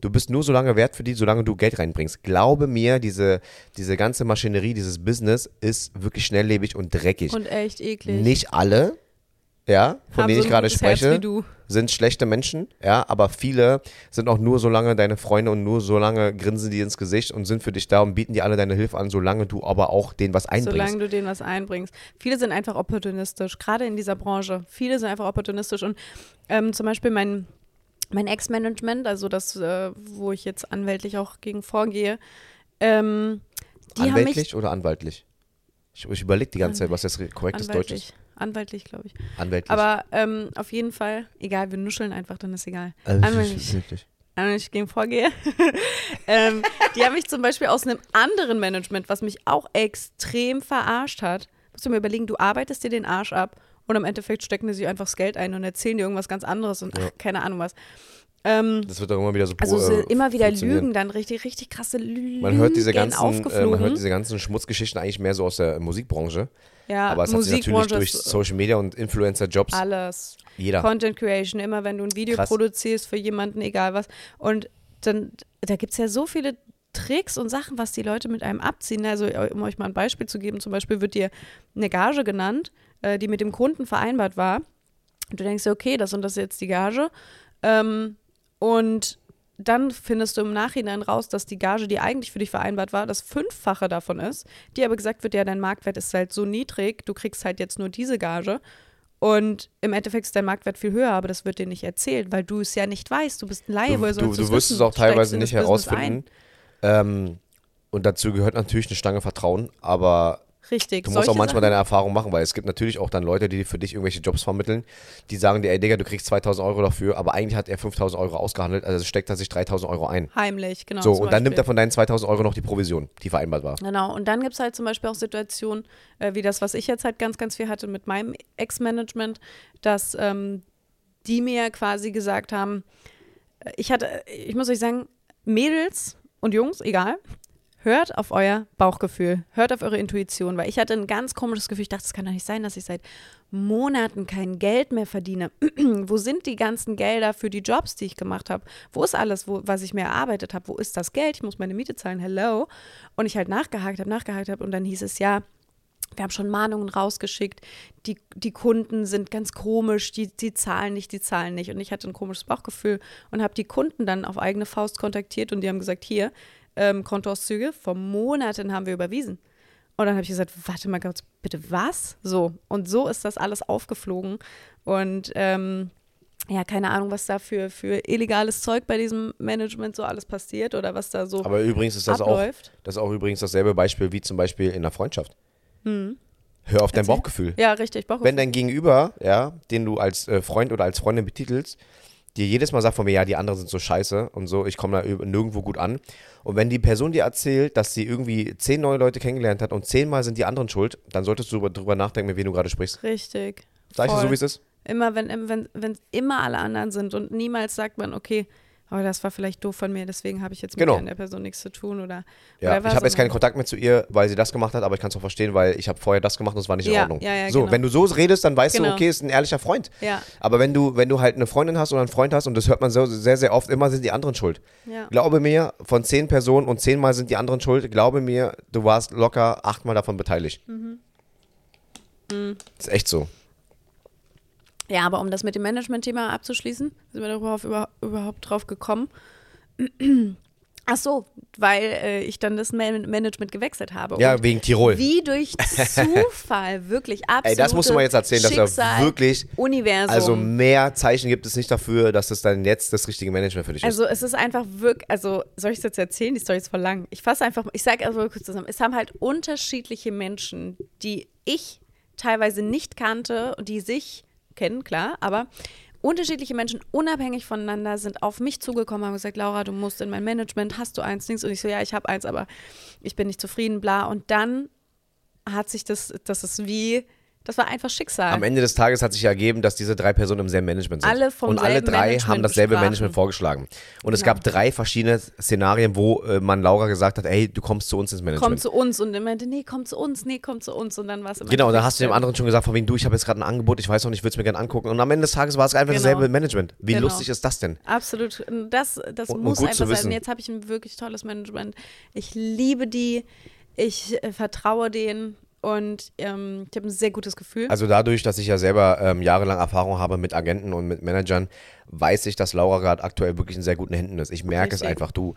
Du bist nur so lange wert für die, solange du Geld reinbringst. Glaube mir, diese, diese ganze Maschinerie, dieses Business ist wirklich schnelllebig und dreckig. und echt eklig. Nicht alle, ja, von Haben denen so ich gerade spreche, sind schlechte Menschen, ja, aber viele sind auch nur so lange deine Freunde und nur so lange grinsen die ins Gesicht und sind für dich da und bieten dir alle deine Hilfe an, solange du aber auch denen was einbringst. Solange du denen was einbringst. Viele sind einfach opportunistisch, gerade in dieser Branche. Viele sind einfach opportunistisch. Und ähm, zum Beispiel mein, mein Ex-Management, also das, äh, wo ich jetzt anwältlich auch gegen vorgehe, ähm, die haben mich Anwältlich oder anwaltlich? Ich, ich überlege die ganze Zeit, was das korrektes Deutsch ist. Anwaltlich. Anwaltlich, glaube ich. Anwältlich. Aber ähm, auf jeden Fall, egal, wir nuscheln einfach, dann ist egal. Also, Anwaltlich. wirklich. wenn ich gegen vorgehe. ähm, die haben mich zum Beispiel aus einem anderen Management, was mich auch extrem verarscht hat. Musst du mir überlegen, du arbeitest dir den Arsch ab und im Endeffekt stecken die sich einfach das Geld ein und erzählen dir irgendwas ganz anderes und Ja. ach, keine Ahnung was. Ähm, Das wird doch immer wieder so also so äh, immer wieder. Lügen, dann richtig, richtig krasse Lügen Man hört diese ganzen, äh, man hört diese ganzen Schmutzgeschichten eigentlich mehr so aus der Musikbranche. ja, aber es hat sich natürlich durch ist Social Media und Influencer-Jobs alles. jeder. Content Creation, immer wenn du ein Video Krass. produzierst für jemanden, egal was. Und dann, da gibt es ja so viele Tricks und Sachen, was die Leute mit einem abziehen. Also, um euch mal ein Beispiel zu geben, zum Beispiel wird dir eine Gage genannt, äh, die mit dem Kunden vereinbart war. Und du denkst okay, das und das ist jetzt die Gage. Ähm, und dann findest du im Nachhinein raus, dass die Gage, die eigentlich für dich vereinbart war, das Fünffache davon ist. Die aber gesagt wird, ja, dein Marktwert ist halt so niedrig, du kriegst halt jetzt nur diese Gage. Und im Endeffekt ist dein Marktwert viel höher, aber das wird dir nicht erzählt, weil du es ja nicht weißt. Du bist ein Laie, Du, woher du, du du's wirst es auch Du teilweise nicht herausfinden. Ähm, und dazu gehört natürlich eine Stange Vertrauen, aber. Richtig. du musst auch manchmal Sachen. deine Erfahrung machen, weil es gibt natürlich auch dann Leute, die für dich irgendwelche Jobs vermitteln, die sagen dir, ey Digga, du kriegst 2000 Euro dafür, aber eigentlich hat er 5000 Euro ausgehandelt, also steckt er sich 3000 Euro ein. Heimlich, genau. so, und dann nimmt er von deinen 2000 Euro noch die Provision, die vereinbart war. Genau, und dann gibt es halt zum Beispiel auch Situationen, äh, wie das, was ich jetzt halt ganz, ganz viel hatte mit meinem Ex-Management, dass ähm, die mir quasi gesagt haben, äh, ich hatte, ich muss euch sagen, Mädels und Jungs, egal, hört auf euer Bauchgefühl, hört auf eure Intuition, weil ich hatte ein ganz komisches Gefühl, ich dachte, es kann doch nicht sein, dass ich seit Monaten kein Geld mehr verdiene. wo sind die ganzen Gelder für die Jobs, die ich gemacht habe? Wo ist alles, wo, was ich mir erarbeitet habe? Wo ist das Geld? Ich muss meine Miete zahlen, hello. Und ich halt nachgehakt habe, nachgehakt habe und dann hieß es ja, wir haben schon Mahnungen rausgeschickt, die, die Kunden sind ganz komisch, die, die zahlen nicht, die zahlen nicht. Und ich hatte ein komisches Bauchgefühl und habe die Kunden dann auf eigene Faust kontaktiert und die haben gesagt, hier, ähm, Kontoauszüge, vor Monaten haben wir überwiesen. Und dann habe ich gesagt, warte mal kurz, bitte was? So. Und so ist das alles aufgeflogen. Und ähm, ja, keine Ahnung, was da für, für illegales Zeug bei diesem Management so alles passiert oder was da so Aber übrigens ist das auch, das ist auch übrigens dasselbe Beispiel wie zum Beispiel in einer Freundschaft. Hör auf dein Erzähl. Bauchgefühl. Ja, richtig, Bauchgefühl. Wenn dein Gegenüber, ja, den du als äh, Freund oder als Freundin betitelst, dir jedes Mal sagt von mir, ja, die anderen sind so scheiße und so, ich komme da nirgendwo gut an. Und wenn die Person dir erzählt, dass sie irgendwie zehn neue Leute kennengelernt hat und zehnmal sind die anderen schuld, dann solltest du drüber- drüber nachdenken, mit wem du gerade sprichst. Richtig. Sag ich dir so, wie es ist? Immer, wenn, wenn, wenn immer alle anderen sind und niemals sagt man, okay, aber das war vielleicht doof von mir, deswegen habe ich jetzt mit Genau. der, Person nichts zu tun oder Ja, whatever, ich habe jetzt keinen Kontakt mehr zu ihr, weil sie das gemacht hat, aber ich kann es auch verstehen, weil ich habe vorher das gemacht und es war nicht in Ja, Ordnung. ja, ja, so, genau. wenn du so redest, dann weißt Genau. du, okay, ist ein ehrlicher Freund. Ja, Aber wenn du, wenn du halt eine Freundin hast oder einen Freund hast, und das hört man so, sehr, sehr oft, immer sind die anderen schuld. ja. Glaube mir, von zehn Personen und zehnmal sind die anderen schuld, glaube mir, du warst locker achtmal davon beteiligt. Mhm. Ist echt so. Ja, aber um das mit dem Management-Thema abzuschließen, sind wir darauf über, überhaupt drauf gekommen. Ach so, weil äh, ich dann das Man Management gewechselt habe. Ja, Und wegen Tirol. wie durch Zufall, wirklich absolut. Ey, das musst du mal jetzt erzählen, dass Schicksal, er wirklich, Universum. also mehr Zeichen gibt es nicht dafür, dass das dann jetzt das richtige Management für dich ist. Also es ist einfach wirklich, also soll ich es jetzt erzählen? Die Story ist voll lang. Ich fasse einfach, ich sage also kurz zusammen. Es haben halt unterschiedliche Menschen, die ich teilweise nicht kannte und die sich kennen, klar, aber unterschiedliche Menschen, unabhängig voneinander, sind auf mich zugekommen, haben gesagt, Laura, du musst in mein Management, hast du eins, Dings? Und ich so, ja, ich habe eins, aber ich bin nicht zufrieden, bla. Und dann hat sich das, das ist wie, das war einfach Schicksal. Am Ende des Tages hat sich ergeben, dass diese drei Personen im selben Management sind. Alle vom Und alle drei Management haben dasselbe besprachen. Management vorgeschlagen. Und es Genau. gab drei verschiedene Szenarien, wo äh, man Laura gesagt hat, ey, du kommst zu uns ins Management. Komm zu uns und er meinte, nee, komm zu uns, nee, komm zu uns. Und dann war es immer Genau, da hast du dem anderen schon gesagt, von wegen, du, ich habe jetzt gerade ein Angebot, ich weiß noch nicht, ich würde es mir gerne angucken. Und am Ende des Tages war es einfach Genau. dasselbe Management. Wie Genau. lustig ist das denn? Absolut. Und Das, das Und- und muss gut einfach sein. Jetzt habe ich ein wirklich tolles Management. Ich liebe die. Ich äh, vertraue denen. Und ähm, ich habe ein sehr gutes Gefühl. Also dadurch, dass ich ja selber ähm, jahrelang Erfahrung habe mit Agenten und mit Managern weiß ich, dass Laura gerade aktuell wirklich in sehr guten Händen ist. Ich merke es einfach. Du,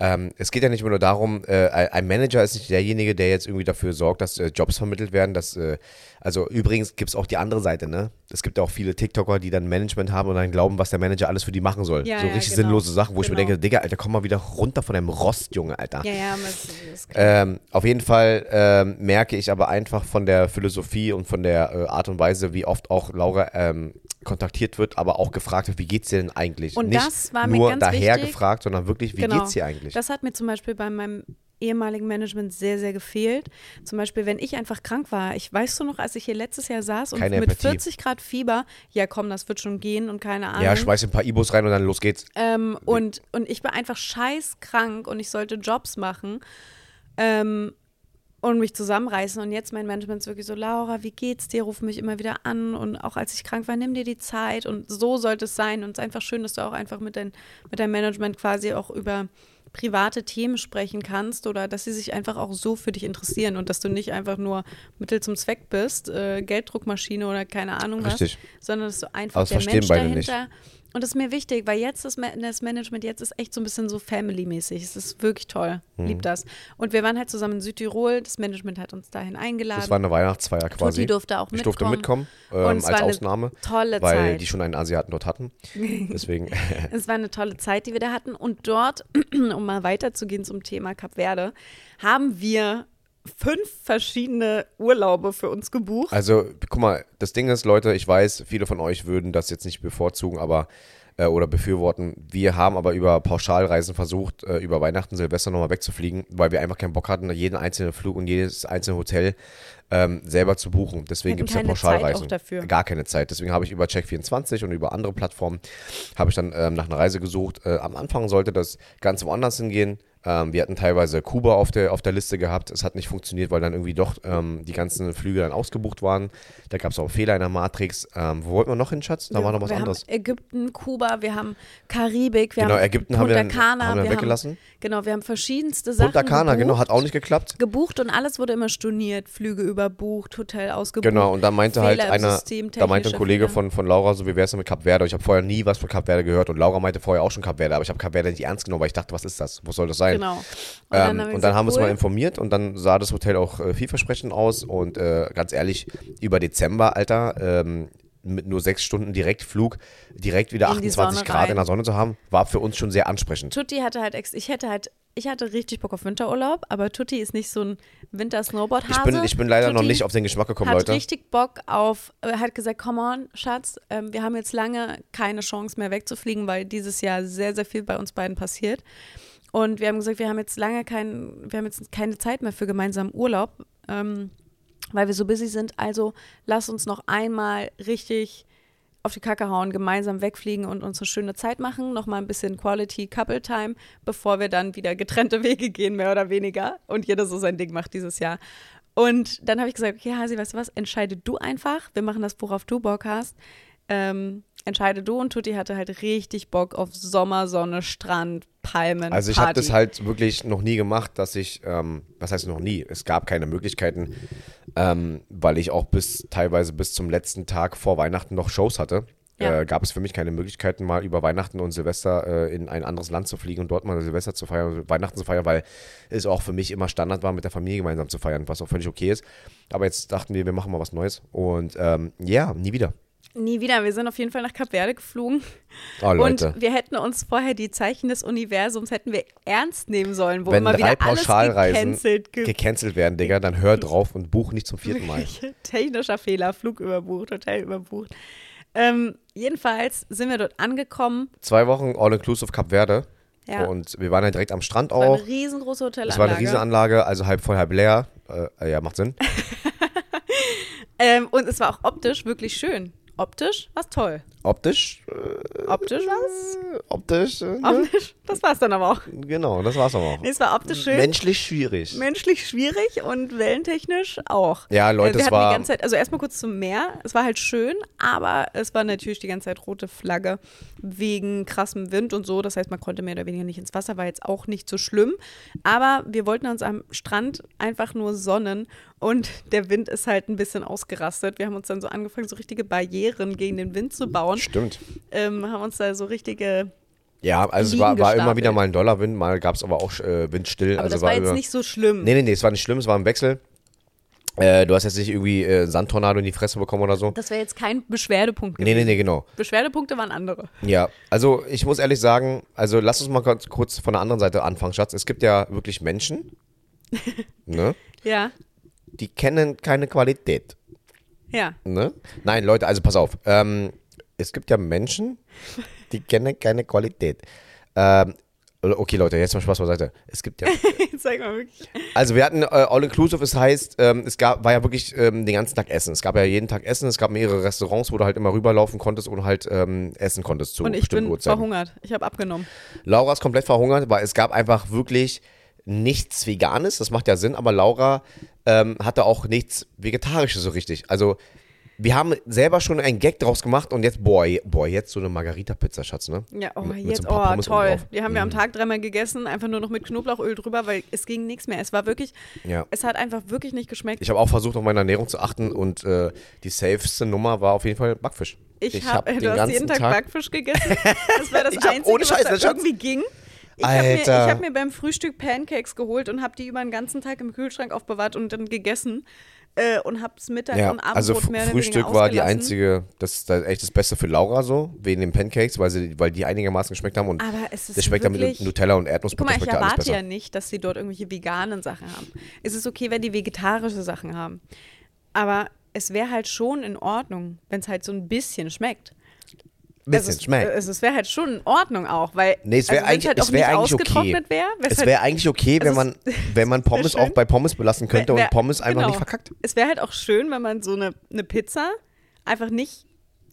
ähm, es geht ja nicht immer nur darum, äh, ein Manager ist nicht derjenige, der jetzt irgendwie dafür sorgt, dass äh, Jobs vermittelt werden. Dass, äh, also übrigens gibt es auch die andere Seite, ne? Es gibt ja auch viele TikToker, die dann Management haben und dann glauben, was der Manager alles für die machen soll. Ja, so ja, richtig genau. sinnlose Sachen, wo ich mir Genau. denke, Digga, Alter, komm mal wieder runter von deinem Rost, Junge, Alter. Ja, ja, es ist Ähm, auf jeden Fall ähm, merke ich aber einfach von der Philosophie und von der äh, Art und Weise, wie oft auch Laura ähm, kontaktiert wird, aber auch gefragt wird, wie geht's dir denn eigentlich? Und Nicht das war mir nur ganz daher wichtig. gefragt, sondern wirklich, wie Genau. geht's dir eigentlich? Das hat mir zum Beispiel bei meinem ehemaligen Management sehr, sehr gefehlt. Zum Beispiel, wenn ich einfach krank war. Ich weiß du noch, als ich hier letztes Jahr saß und Keine mit Empathie. 40 Grad Fieber, ja komm, das wird schon gehen und keine Ahnung. ja, schmeiß ein paar Ibos rein und dann los geht's. Ähm, und, und ich war einfach scheiß krank und ich sollte Jobs machen ähm, und mich zusammenreißen. Und jetzt mein Management ist wirklich so, Laura, wie geht's dir? Ruf mich immer wieder an. Und auch als ich krank war, nimm dir die Zeit. Und so sollte es sein. Und es ist einfach schön, dass du auch einfach mit, dein, mit deinem Management quasi auch über private Themen sprechen kannst oder dass sie sich einfach auch so für dich interessieren und dass du nicht einfach nur Mittel zum Zweck bist, äh, Gelddruckmaschine oder keine Ahnung was, Richtig. sondern dass du einfach das der Mensch beide nicht. Und das ist mir wichtig, weil jetzt das, Ma- das Management jetzt ist echt so ein bisschen so Family-mäßig. Es ist wirklich toll. Mhm. Lieb das. Und wir waren halt zusammen in Südtirol. Das Management hat uns dahin eingeladen. Das war eine Weihnachtsfeier quasi. Tutti durfte auch ich durfte mitkommen. mitkommen, Und ähm, es als war eine Ausnahme, tolle weil Zeit. die schon einen Asiaten dort hatten. Deswegen, Es war eine tolle Zeit, die wir da hatten. Und dort, um mal weiterzugehen zum Thema Kap Verde, haben wir fünf verschiedene Urlaube für uns gebucht. also guck mal, das Ding ist, Leute, ich weiß, viele von euch würden das jetzt nicht bevorzugen, aber äh, oder befürworten. Wir haben aber über Pauschalreisen versucht, äh, über Weihnachten, Silvester nochmal wegzufliegen, weil wir einfach keinen Bock hatten, jeden einzelnen Flug und jedes einzelne Hotel ähm, selber zu buchen. Deswegen gibt es ja keine Zeit Pauschalreisen. auch dafür. Gar keine Zeit. Deswegen habe ich über Check24 und über andere Plattformen habe ich dann ähm, nach einer Reise gesucht. Äh, am Anfang sollte das ganz woanders hingehen. Ähm, wir hatten teilweise Kuba auf der, auf der Liste gehabt. Es hat nicht funktioniert, weil dann irgendwie doch ähm, die ganzen Flüge dann ausgebucht waren. Da gab es auch Fehler in der Matrix. Ähm, wo wollten wir noch hin, Schatz? Da war noch was wir anderes. haben Ägypten, Kuba, wir haben Karibik, wir Genau, haben Ägypten haben wir Punta dann- haben wir wir weggelassen. genau, wir haben verschiedenste Sachen Punta Cana, gebucht, genau, hat auch nicht geklappt. gebucht und alles wurde immer storniert, Flüge überbucht, Hotel ausgebucht. Genau, und dann meinte halt Fehler im einer, System, da meinte ein Kollege von, von Laura, so wie wär's denn mit Cap Verde? Ich habe vorher nie was von Cap Verde gehört und Laura meinte vorher auch schon Cap Verde, aber ich habe Cap Verde nicht ernst genommen, weil ich dachte, was ist das? Wo soll das sein? Genau. Und dann, ähm, wir und dann haben wir uns cool. mal informiert und dann sah das Hotel auch äh, vielversprechend aus und äh, ganz ehrlich, über Dezember, Alter, ähm, mit nur sechs Stunden Direktflug, direkt wieder In die 28 Sonne Grad rein. in der Sonne zu haben, war für uns schon sehr ansprechend. Tutti hatte halt, ich hätte halt, ich hatte richtig Bock auf Winterurlaub, aber Tutti ist nicht so ein Winter-Snowboard-Hase. Ich bin, ich bin leider noch Tutti nicht auf den Geschmack gekommen, hat Leute. richtig Bock auf, hat gesagt, come on, Schatz, ähm, wir haben jetzt lange keine Chance mehr wegzufliegen, weil dieses Jahr sehr, sehr viel bei uns beiden passiert. Und wir haben gesagt, wir haben jetzt lange kein, wir haben jetzt keine Zeit mehr für gemeinsamen Urlaub, ähm, weil wir so busy sind. Also lass uns noch einmal richtig auf die Kacke hauen, gemeinsam wegfliegen und uns eine schöne Zeit machen, nochmal ein bisschen Quality Couple Time, bevor wir dann wieder getrennte Wege gehen, mehr oder weniger. Und jeder so sein Ding macht dieses Jahr. Und dann habe ich gesagt, okay, Hasi, weißt du was, entscheide du einfach. Wir machen das, worauf du Bock hast. Ähm, entscheide du und Tutti hatte halt richtig Bock auf Sommer, Sonne, Strand, Palmen. Also ich habe das halt wirklich noch nie gemacht, dass ich, ähm, was heißt noch nie? Es gab keine Möglichkeiten, ähm, weil ich auch bis teilweise bis zum letzten Tag vor Weihnachten noch Shows hatte. Ja. Äh, gab es für mich keine Möglichkeiten, mal über Weihnachten und Silvester äh, in ein anderes Land zu fliegen und dort mal Silvester zu feiern, Weihnachten zu feiern, weil es auch für mich immer Standard war, mit der Familie gemeinsam zu feiern, was auch völlig okay ist. Aber jetzt dachten wir, wir machen mal was Neues. Und ähm, ja, nie wieder. Nie wieder. Wir sind auf jeden Fall nach Kap Verde geflogen. Oh, Leute. Und wir hätten uns vorher die Zeichen des Universums hätten wir ernst nehmen sollen, wo Wenn immer drei wieder alles gecancelt ge gecancelt werden, Digga, dann hör drauf und buch nicht zum vierten Mal. Technischer Fehler, Flug überbucht, Hotel überbucht. Ähm, jedenfalls sind wir dort angekommen. Zwei Wochen All-Inclusive Cap Verde. Ja. Und wir waren ja direkt am Strand Es war auch. eine riesengroße Es Hotelanlage. war eine Riesenanlage, also halb voll, halb leer. Äh, ja, macht Sinn. Ähm, und es war auch optisch wirklich schön. Optisch war toll. Optisch, äh, Optisch was? optisch, äh, ne? Optisch, das war es dann aber auch. genau, das war's aber auch. Nee, es war optisch schön. Menschlich schwierig. menschlich schwierig und wellentechnisch auch. Ja, Leute, wir es hatten war- die ganze Zeit, also erstmal kurz zum Meer. Es war halt schön, aber es war natürlich die ganze Zeit rote Flagge wegen krassem Wind und so. Das heißt, man konnte mehr oder weniger nicht ins Wasser, war jetzt auch nicht so schlimm. Aber wir wollten uns am Strand einfach nur sonnen und der Wind ist halt ein bisschen ausgerastet. Wir haben uns dann so angefangen, so richtige Barrieren gegen den Wind zu bauen. Aufbauen. Stimmt. Ähm, haben uns da so richtige. Ja, also es war, war immer wieder mal ein Dollarwind, mal gab es aber auch äh, Windstill. Aber also das war jetzt immer, nicht so schlimm. Nee, nee, nee, es war nicht schlimm, es war ein Wechsel. Äh, du hast jetzt nicht irgendwie äh, Sandtornado in die Fresse bekommen oder so. Das wäre jetzt kein Beschwerdepunkt Nee, gewesen. nee, nee, genau. Beschwerdepunkte waren andere. Ja, also ich muss ehrlich sagen, also lass uns mal kurz, kurz von der anderen Seite anfangen, Schatz. Es gibt ja wirklich Menschen, ne, Ja, die kennen keine Qualität. ja. Ne? Nein, Leute, also pass auf. Ähm, es gibt ja Menschen, die kennen keine Qualität. Ähm, okay, Leute, jetzt mal Spaß beiseite. Es gibt ja. Sag mal wirklich. Also wir hatten äh, All Inclusive, es heißt, ähm, es gab, war ja wirklich ähm, den ganzen Tag Essen. Es gab ja jeden Tag Essen, es gab mehrere Restaurants, wo du halt immer rüberlaufen konntest und halt ähm, essen konntest zu Und ich bin Uhrzeiten. verhungert. Ich habe abgenommen. Laura ist komplett verhungert, weil es gab einfach wirklich nichts Veganes. Das macht ja Sinn, aber Laura ähm, hatte auch nichts Vegetarisches so richtig. Also wir haben selber schon einen Gag draus gemacht und jetzt, boah, boah jetzt so eine Margarita-Pizza, Schatz, ne? Ja, oh, Mit- mit jetzt, so ein paar oh, toll. Die haben wir am Mhm. Tag dreimal gegessen, einfach nur noch mit Knoblauchöl drüber, weil es ging nichts mehr. Es war wirklich, Ja. es hat einfach wirklich nicht geschmeckt. Ich habe auch versucht, auf meine Ernährung zu achten und äh, die safeste Nummer war auf jeden Fall Backfisch. Ich, hab habe, du hast jeden Tag, Backfisch gegessen. Das war das Ich hab- Einzige, ohne Scheiß, was da irgendwie ging. Ich habe mir, ich hab mir beim Frühstück Pancakes geholt und habe die über den ganzen Tag im Kühlschrank aufbewahrt und dann gegessen äh, und habe es Mittag Ja, und Abendbrot also mehr oder Frühstück war die einzige, das ist echt das Beste für Laura so, wegen den Pancakes, weil, sie, weil die einigermaßen geschmeckt haben und Aber es ist das schmeckt dann wirklich, mit Nutella und Guck Erdnussbutter mal, ich erwarte ja nicht, dass sie dort irgendwelche veganen Sachen haben. Es ist okay, wenn die vegetarische Sachen haben. Aber es wäre halt schon in Ordnung, wenn es halt so ein bisschen schmeckt. Bisschen also, schmeckt. Es, es wäre halt schon in Ordnung auch, weil Nee, es wäre also eigentlich, halt es wär eigentlich okay. wäre. Es wäre eigentlich okay, wenn also man, wenn man Pommes auch bei Pommes belassen könnte Wär- und Pommes einfach genau. nicht verkackt. Es wäre halt auch schön, wenn man so eine, eine Pizza einfach nicht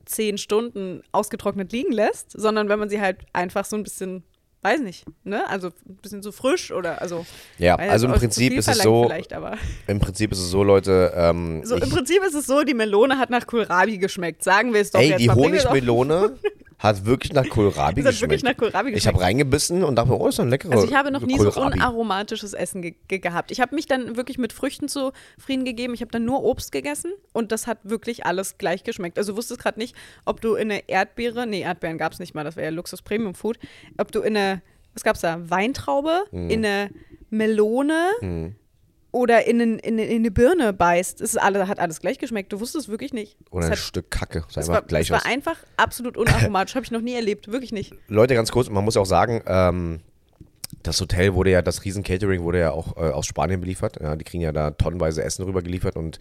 zehn Stunden ausgetrocknet liegen lässt, sondern wenn man sie halt einfach so ein bisschen, weiß nicht, ne? Also ein bisschen so frisch oder also. Ja, also im zu Prinzip ist es so, im Prinzip ist es so, Leute, ähm, So, im Prinzip ist es so, die Melone hat nach Kohlrabi geschmeckt. Sagen wir es doch ey, jetzt die Honigmelone hat wirklich nach Kohlrabi Es wirklich geschmeckt. nach Kohlrabi Ich habe reingebissen und dachte oh, ist ein leckerer Also ich habe noch nie so Kohlrabi. unaromatisches Essen ge ge gehabt. Ich habe mich dann wirklich mit Früchten zufrieden gegeben. Ich habe dann nur Obst gegessen und das hat wirklich alles gleich geschmeckt. Also du wusstest gerade nicht, ob du in eine Erdbeere, nee, Erdbeeren gab es nicht mal, das wäre ja Luxus Premium Food, ob du in eine, was gab's da, Weintraube, Mhm. in eine Melone oder in, in, eine- in eine Birne beißt. Es alle, hat alles gleich geschmeckt. Du wusstest wirklich nicht. Oder es ein hat, Stück Kacke. Es war, gleich es war einfach absolut unaromatisch. habe ich noch nie erlebt. Wirklich nicht. Leute, ganz kurz, man muss auch sagen, ähm, das Hotel wurde ja, das Riesen-Catering wurde ja auch äh, aus Spanien beliefert. Ja, die kriegen ja da tonnenweise Essen rüber geliefert und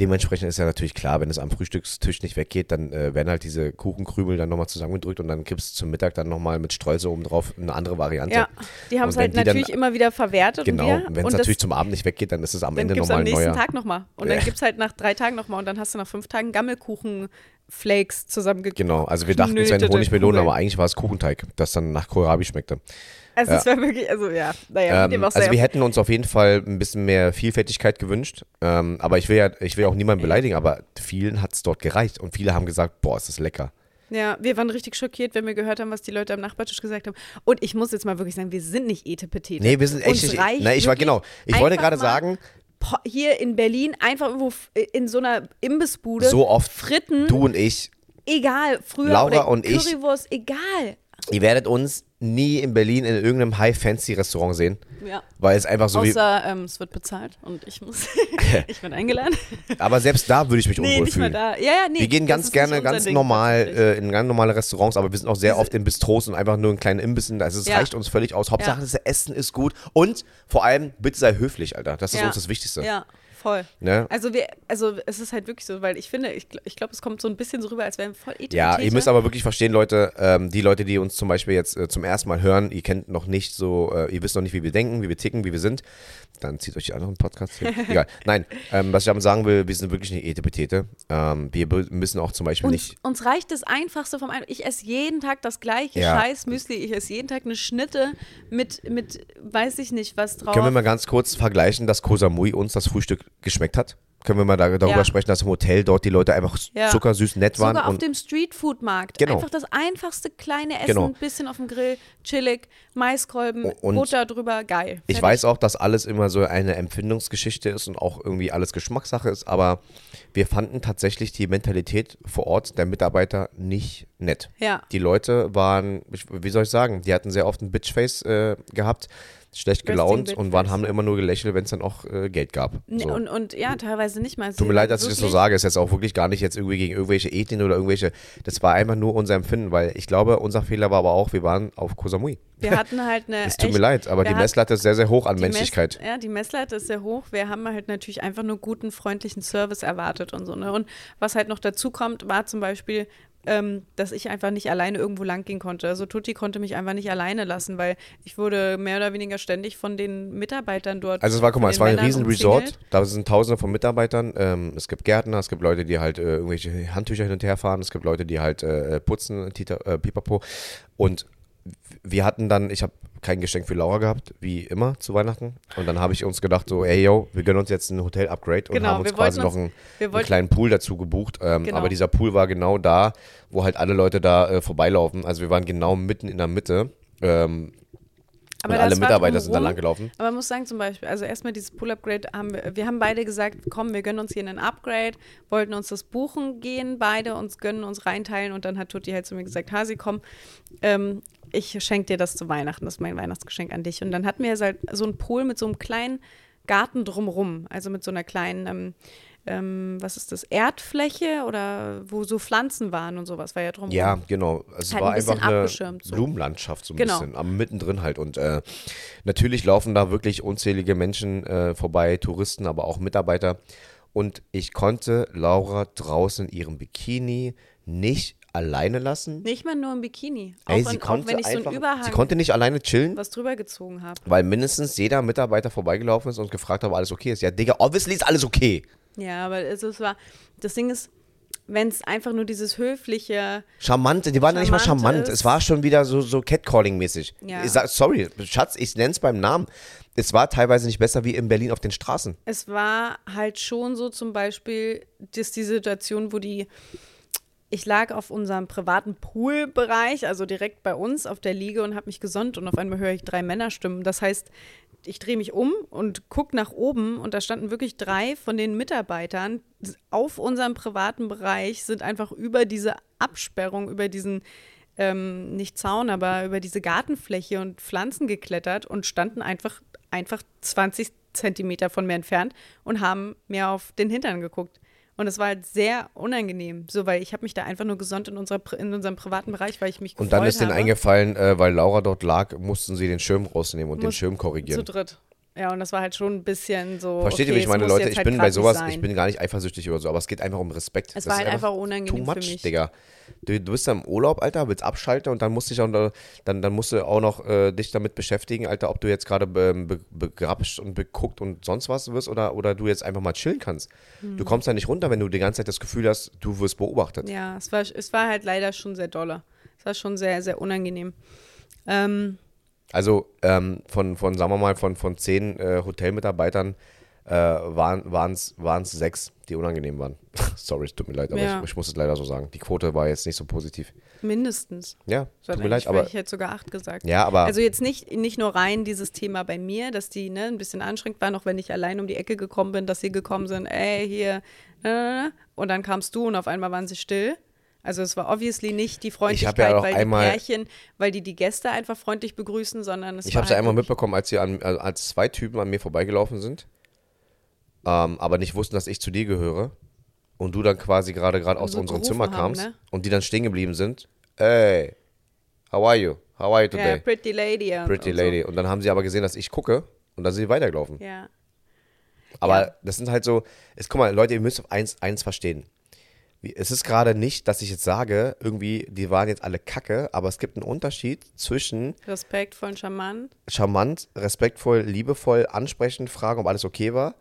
dementsprechend ist ja natürlich klar, wenn es am Frühstückstisch nicht weggeht, dann äh, werden halt diese Kuchenkrümel dann nochmal zusammengedrückt und dann gibst du zum Mittag dann nochmal mit Streusel oben drauf eine andere Variante. Ja, die haben es halt die dann- natürlich immer wieder verwertet. Genau, und wenn es natürlich zum Abend nicht weggeht, dann ist es am dann Ende gibt es nochmal am nächsten neuer. Tag nochmal. Und dann gibt es halt nach drei Tagen nochmal. Und dann hast du nach fünf Tagen Gammelkuchen-Flakes zusammengeknüpft. Genau, also wir dachten, es wären Honigmelonen, aber eigentlich war es Kuchenteig, das dann nach Kohlrabi schmeckte. Also es war wirklich, also ja, naja, dem Ähm, also wir hätten uns auf jeden Fall ein bisschen mehr Vielfältigkeit gewünscht. Ähm, aber ich will ja, ich will auch niemanden beleidigen, aber vielen hat es dort gereicht. Und viele haben gesagt, boah, ist das lecker. Ja, wir waren richtig schockiert, wenn wir gehört haben, was die Leute am Nachbartisch gesagt haben. Und ich muss jetzt mal wirklich sagen, wir sind nicht Etepetete. Nee, wir sind echt nicht. Nein, ich war genau. Ich wollte gerade sagen, hier in Berlin einfach irgendwo in so einer Imbissbude so oft Fritten, du und ich, egal, früher Laura und ich- Currywurst, egal. ihr werdet uns nie in Berlin in irgendeinem High-Fancy-Restaurant sehen. Ja. Weil es einfach so wie. Außer ähm, es wird bezahlt und ich muss, ich bin eingeladen. Aber selbst da würde ich mich Nee, unwohl nicht mal fühlen. da. Ja, ja, nee. Wir gehen ganz gerne ganz Ding, normal äh, in ganz normale Restaurants, aber wir sind auch sehr oft in Bistros und einfach nur in kleinen Imbissen. Also es Ja. reicht uns völlig aus. Hauptsache, Ja. das Essen ist gut und vor allem, bitte sei höflich, Alter. Das ist uns das Wichtigste. Ja, voll. Ne? Also wir, also es ist halt wirklich so, weil ich finde, ich, ich glaube, es kommt so ein bisschen so rüber, als wären wir voll Etepetete. Ja, ihr müsst aber wirklich verstehen, Leute, ähm, die Leute, die uns zum Beispiel jetzt äh, zum ersten Mal hören, ihr kennt noch nicht so, äh, ihr wisst noch nicht, wie wir denken, wie wir ticken, wie wir sind, dann zieht euch die anderen Podcasts hier. Egal. Nein, ähm, was ich damit sagen will, wir sind wirklich nicht Etepetete. Ähm, wir müssen auch zum Beispiel Uns, nicht. uns reicht das Einfachste vom Ein Ich esse jeden Tag das gleiche Ja. Scheiß Müsli. Ich esse jeden Tag eine Schnitte mit, mit weiß ich nicht, was drauf. Können wir mal ganz kurz vergleichen, dass Koh Samui uns das Frühstück geschmeckt hat? können wir mal da, darüber Ja. sprechen, dass im Hotel dort die Leute einfach Ja. zuckersüß nett waren. Sogar auf dem Streetfood-Markt. Genau. Einfach das einfachste kleine Essen, Genau. ein bisschen auf dem Grill, chillig, Maiskolben, Und- Butter drüber, geil. Ich Fertig. weiß auch, dass alles immer so eine Empfindungsgeschichte ist und auch irgendwie alles Geschmackssache ist, aber wir fanden tatsächlich die Mentalität vor Ort der Mitarbeiter nicht nett. Ja. Die Leute waren, wie soll ich sagen, die hatten sehr oft ein Bitchface äh, gehabt, schlecht gelaunt und waren, haben immer nur gelächelt, wenn es dann auch äh, Geld gab. So. und, und ja, teilweise nicht mal. Tut mir leid, dass ich das so sage. Ist jetzt auch wirklich gar nicht jetzt irgendwie gegen irgendwelche Ethnien oder irgendwelche. Das war einfach nur unser Empfinden, weil ich glaube, unser Fehler war aber auch, wir waren auf Koh Samui. Wir hatten halt eine. Es tut echt, mir leid, aber die Messlatte ist sehr, sehr hoch an Menschlichkeit. Mess, ja, die Messlatte ist sehr hoch. Wir haben halt natürlich einfach nur guten, freundlichen Service erwartet und so. Ne? Und was halt noch dazu kommt, war zum Beispiel, ähm, dass ich einfach nicht alleine irgendwo lang gehen konnte. Also Tutti konnte mich einfach nicht alleine lassen, weil ich wurde mehr oder weniger ständig von den Mitarbeitern dort. Also es war, guck mal, es war ein Männern riesen umzingelt. Resort. Da sind tausende von Mitarbeitern. Ähm, es gibt Gärtner, es gibt Leute, die halt äh, irgendwelche Handtücher hin und her fahren. Es gibt Leute, die halt äh, putzen, Tita, äh, pipapo. Und wir hatten dann, ich habe kein Geschenk für Laura gehabt, wie immer zu Weihnachten. Und dann habe ich uns gedacht, so, ey, yo, wir gönnen uns jetzt ein Hotel-Upgrade und Genau, haben uns wir quasi wollten noch uns- einen, wir einen wollten- kleinen Pool dazu gebucht. Ähm, Genau. Aber dieser Pool war genau da, wo halt alle Leute da äh, vorbeilaufen. Also wir waren genau mitten in der Mitte. Ähm, Aber und alle Mitarbeiter sind da lang gelaufen. Aber man muss sagen, zum Beispiel, also erstmal dieses Pool-Upgrade haben wir, wir haben beide gesagt, komm, wir gönnen uns hier einen Upgrade, wollten uns das buchen gehen, beide uns gönnen, uns reinteilen und dann hat Tutti halt zu mir gesagt, Hasi, komm, ähm, ich schenke dir das zu Weihnachten, das ist mein Weihnachtsgeschenk an dich. Und dann hatten wir jetzt halt so einen Pool mit so einem kleinen Garten drumrum, also mit so einer kleinen, ähm, ähm, was ist das, Erdfläche oder wo so Pflanzen waren und sowas, war ja drumrum. Ja, genau. Es Halt war ein einfach eine so. Blumenlandschaft so ein Genau. bisschen, am mittendrin halt. Und äh, natürlich laufen da wirklich unzählige Menschen äh, vorbei, Touristen, aber auch Mitarbeiter. Und ich konnte Laura draußen in ihrem Bikini nicht alleine lassen. Nicht mal nur im Bikini, auch, Ey, in, sie auch konnte wenn ich so einfach, einen Überhang sie konnte nicht alleine chillen, was drüber gezogen habe. weil mindestens jeder Mitarbeiter vorbeigelaufen ist und gefragt hat, ob alles okay ist. Ja, Digga, obviously ist alles okay. Ja, aber es, es war, das Ding ist, wenn es einfach nur dieses höfliche, Charmant, die waren ja nicht mal Charmant charmant. ist- Es war schon wieder so, so Catcalling-mäßig. Ja. Ich sag, sorry, Schatz, ich nenn's beim Namen. Es war teilweise nicht besser wie in Berlin auf den Straßen. es war halt schon so zum Beispiel, dass die Situation, wo die, ich lag auf unserem privaten Poolbereich, also direkt bei uns auf der Liege und habe mich gesonnt und auf einmal höre ich drei Männerstimmen. Das heißt, ich drehe mich um und gucke nach oben und da standen wirklich drei von den Mitarbeitern auf unserem privaten Bereich, sind einfach über diese Absperrung, über diesen, ähm, nicht Zaun, aber über diese Gartenfläche und Pflanzen geklettert und standen einfach, einfach 20 Zentimeter von mir entfernt und haben mir auf den Hintern geguckt. Und es war halt sehr unangenehm, so weil ich habe mich da einfach nur gesonnt in, unserer, in unserem privaten Bereich, weil ich mich Und dann ist denen habe. eingefallen, äh, weil Laura dort lag, mussten sie den Schirm rausnehmen und den Muss- Schirm Zu korrigieren. dritt. Ja, und das war halt schon ein bisschen so. Versteht ihr, okay, wie ich meine, Leute? Ich halt bin bei sowas, sein. ich bin gar nicht eifersüchtig oder so, aber es geht einfach um Respekt. Es Das war halt einfach unangenehm Too für much, mich. Digga. Du, du bist da im Urlaub, Alter, willst abschalten und dann musst dich auch dann, dann musst du auch noch äh, dich damit beschäftigen, Alter, ob du jetzt gerade be, be, begrapscht und beguckt und sonst was wirst oder, oder du jetzt einfach mal chillen kannst. Hm. Du kommst da nicht runter, wenn du die ganze Zeit das Gefühl hast, du wirst beobachtet. Ja, es war, es war halt leider schon sehr dolle. Es war schon sehr, sehr unangenehm. Ähm, Also ähm, von, von, sagen wir mal, von, von zehn äh, Hotelmitarbeitern äh, waren es sechs, die unangenehm waren. Sorry, es tut mir leid, aber Ja. ich, ich muss es leider so sagen. Die Quote war jetzt nicht so positiv. mindestens. Ja, So tut mir leid, aber ich hätte sogar acht gesagt. ja, aber Also jetzt nicht, nicht nur rein dieses Thema bei mir, dass die ne, ein bisschen anstrengend waren, auch wenn ich allein um die Ecke gekommen bin, dass sie gekommen sind, ey, hier, äh, und dann kamst du und auf einmal waren sie still. Also es war obviously nicht die Freundlichkeit, ja einmal- die Pärchen, weil die die Gäste einfach freundlich begrüßen, sondern es ich habe es ja halt einmal mitbekommen, als, sie an, äh, als zwei Typen an mir vorbeigelaufen sind, ähm, aber nicht wussten, dass ich zu dir gehöre und du dann quasi gerade gerade aus so unserem Zimmer haben, kamst ne? und die dann stehen geblieben sind. Ey, how are you? How are you today? Pretty Lady. Und, Pretty und Lady. Und dann haben sie aber gesehen, dass ich gucke und dann sind sie weitergelaufen. So. Ja. Aber Ja. das sind halt so, es, guck mal, Leute, ihr müsst eins, eins verstehen. Es ist gerade nicht, dass ich jetzt sage, irgendwie, die waren jetzt alle kacke, aber es gibt einen Unterschied zwischen Respektvoll und charmant. charmant, respektvoll, liebevoll, ansprechend, fragen, ob alles okay war,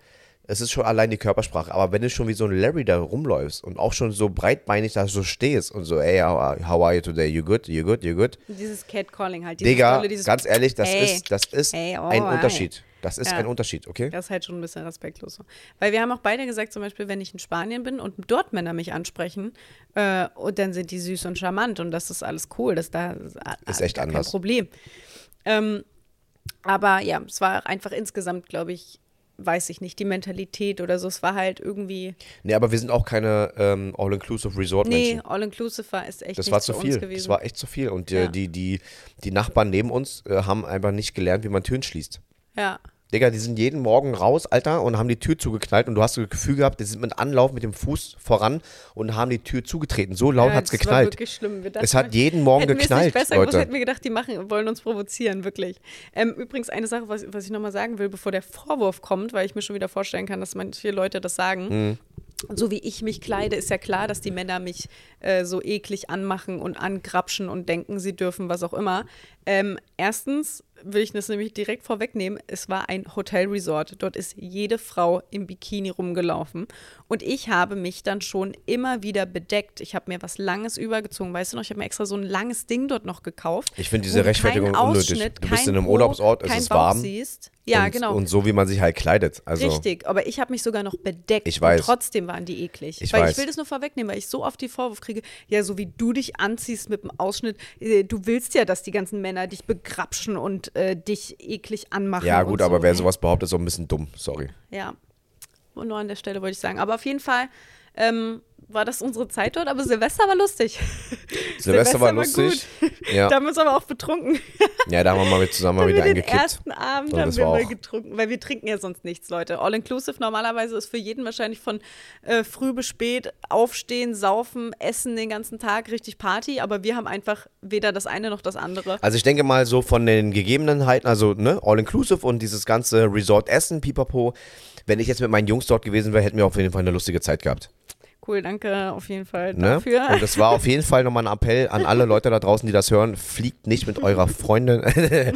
es ist schon allein die Körpersprache. Aber wenn du schon wie so ein Larry da rumläufst und auch schon so breitbeinig da so stehst und so, ey, how, how are you today? You good? You good? You good? Dieses Catcalling halt. Dieses Digga, dieses ganz ehrlich, das Ey. ist, das ist Ey, oh, ein. Unterschied. Das ist Ja. ein Unterschied, okay? Das ist halt schon ein bisschen respektlos. Weil wir haben auch beide gesagt, zum Beispiel, wenn ich in Spanien bin und dort Männer mich ansprechen, äh, und dann sind die süß und charmant und das ist alles cool. Das da Ist echt gar anders. kein Problem. Ähm, aber ja, es war einfach insgesamt, glaube ich, weiß ich nicht, die Mentalität oder so. Es war halt irgendwie, Nee, aber wir sind auch keine ähm, All-Inclusive Resort-Menschen. nee, All-Inclusive war ist echt Das war zu viel. Das war echt zu viel. Und die, Ja. die, die, die Nachbarn neben uns äh, haben einfach nicht gelernt, wie man Türen schließt. ja. Digga, die sind jeden Morgen raus, Alter, und haben die Tür zugeknallt und du hast so das Gefühl gehabt, die sind mit Anlauf mit dem Fuß voran und haben die Tür zugetreten. So laut ja, hat's das War geknallt. wirklich schlimm. Es hat jeden Morgen hätten es geknallt, nicht besser gewusst, Leute. hätten wir gedacht, die machen, wollen uns provozieren, wirklich. Ähm, übrigens, eine Sache, was, was ich nochmal sagen will, bevor der Vorwurf kommt, weil ich mir schon wieder vorstellen kann, dass manche Leute das sagen. Mhm. So wie ich mich kleide, ist ja klar, dass die Männer mich äh, so eklig anmachen und angrapschen und denken, sie dürfen was auch immer. Ähm, erstens will ich das nämlich direkt vorwegnehmen. Es war ein Hotelresort. Dort ist jede Frau im Bikini rumgelaufen. Und ich habe mich dann schon immer wieder bedeckt. Ich habe mir was Langes übergezogen. Weißt du noch, ich habe mir extra so ein langes Ding dort noch gekauft. Ich finde diese Rechtfertigung unnötig. Du bist in einem Urlaubsort, es ist warm. Siehst. Ja, und, genau. Und so, wie man sich halt kleidet. Also, Richtig, aber ich habe mich sogar noch bedeckt. Ich weiß. Und trotzdem waren die eklig. Ich weil weiß. ich will das nur vorwegnehmen, weil ich so oft die Vorwurf kriege, ja, so wie du dich anziehst mit dem Ausschnitt, äh, du willst ja, dass die ganzen Männer dich begrapschen und äh, dich eklig anmachen. ja, gut, und aber so. wer sowas behauptet, ist auch ein bisschen dumm. Sorry. Ja, und nur an der Stelle wollte ich sagen. Aber auf jeden Fall ähm, war das unsere Zeit dort, aber Silvester war lustig. Silvester war war lustig. gut. Ja. Da haben wir uns aber auch betrunken. ja, da haben wir mal mit zusammen mal wieder wir den ersten Abend haben wir war mal getrunken, weil wir trinken ja sonst nichts, Leute. All inclusive normalerweise ist für jeden wahrscheinlich von äh, früh bis spät aufstehen, saufen, essen den ganzen Tag, richtig Party, aber wir haben einfach weder das eine noch das andere. Also ich denke mal so von den Gegebenheiten, also ne, All-Inclusive und dieses ganze Resort-Essen, pipapo, wenn ich jetzt mit meinen Jungs dort gewesen wäre, hätten wir auf jeden Fall eine lustige Zeit gehabt. Cool, danke auf jeden Fall Ne? dafür. Und das war auf jeden Fall nochmal ein Appell an alle Leute da draußen, die das hören. Fliegt nicht mit eurer Freundin.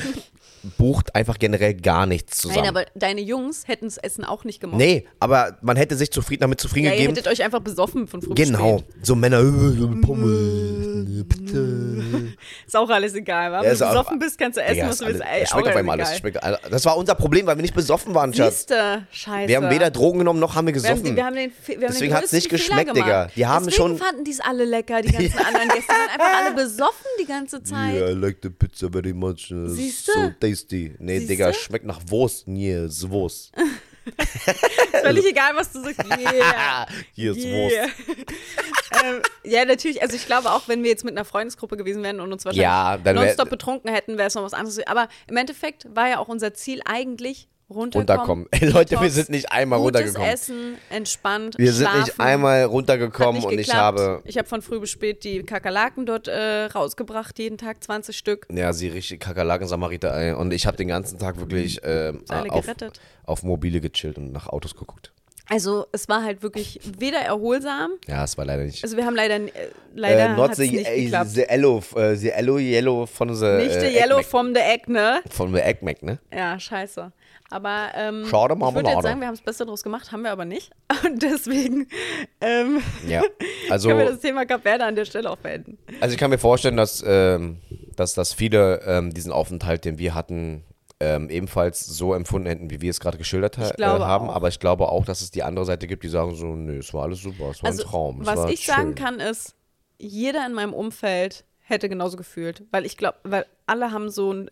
Bucht einfach generell gar nichts zusammen. Nein, aber deine Jungs hätten das Essen auch nicht gemacht. nee, aber man hätte sich zufrieden damit zufrieden Ja, ihr gegeben. hättet euch einfach besoffen von früh Genau. So Männer, äh, Pommes, bitte. Ist auch alles egal, wa? Ja, Wenn ist du besoffen bist, kannst du essen, Digga, was du willst. alles, Ey, es schmeckt auf einmal alles. es Schmeckt, das war unser Problem, weil wir nicht besoffen waren, Schatz. Siehste, scheiße. Wir haben weder Drogen genommen, noch haben wir gesoffen. wir haben den, wir haben Deswegen den hat's nicht geschmeckt, Digga. gemacht. Die haben Deswegen schon- fanden die es alle lecker, die ganzen anderen Gäste. Die waren einfach alle besoffen die ganze Zeit. Yeah, I like the pizza very much. Siehste? So tasty. Nee, Siehste? Digga, schmeckt nach Wurst. Nee, ist Wurst. Völlig egal, was du sagst. Yeah. Hier ist Yeah. Wurst. ähm, ja, natürlich. Also ich glaube auch, wenn wir jetzt mit einer Freundesgruppe gewesen wären und uns wahrscheinlich Ja, nonstop betrunken hätten, wäre es noch was anderes. Aber im Endeffekt war ja auch unser Ziel eigentlich runterkommen. Runterkommen. Ey, Leute, wir Detox, sind nicht einmal gutes runtergekommen. Essen, entspannt, Wir sind schlafen. nicht einmal runtergekommen nicht und ich geklappt. habe. Ich habe von früh bis spät die Kakerlaken dort äh, rausgebracht, jeden Tag 20 Stück. Ja, sie richtig Kakerlaken Samariter ey. Und ich habe den ganzen Tag wirklich alle auf, gerettet. auf Mobile gechillt und nach Autos geguckt. Also es war halt wirklich weder erholsam, Ja, es war leider nicht. also wir haben leider, äh, leider äh, not the, nicht äh, geklappt. the yellow, äh, the yellow, yellow von the nicht äh, der Yellow Egg vom der Eck, ne? Von the Egg Mac, ne? Ja, scheiße. Aber ähm, Schade, ich würde jetzt sagen, wir haben das Beste draus gemacht, haben wir aber nicht. Und deswegen ähm, Ja. Also, können wir das Thema Cap Verde an der Stelle auch beenden. also ich kann mir vorstellen, dass, ähm, dass, dass viele ähm, diesen Aufenthalt, den wir hatten, ähm, ebenfalls so empfunden hätten, wie wir es gerade geschildert ha äh, haben. auch. Aber ich glaube auch, dass es die andere Seite gibt, die sagen so, nö, es war alles super, es war Also ein Traum. was ich sagen schön. kann ist, jeder in meinem Umfeld hätte genauso gefühlt. Weil ich glaube, weil alle haben so ein,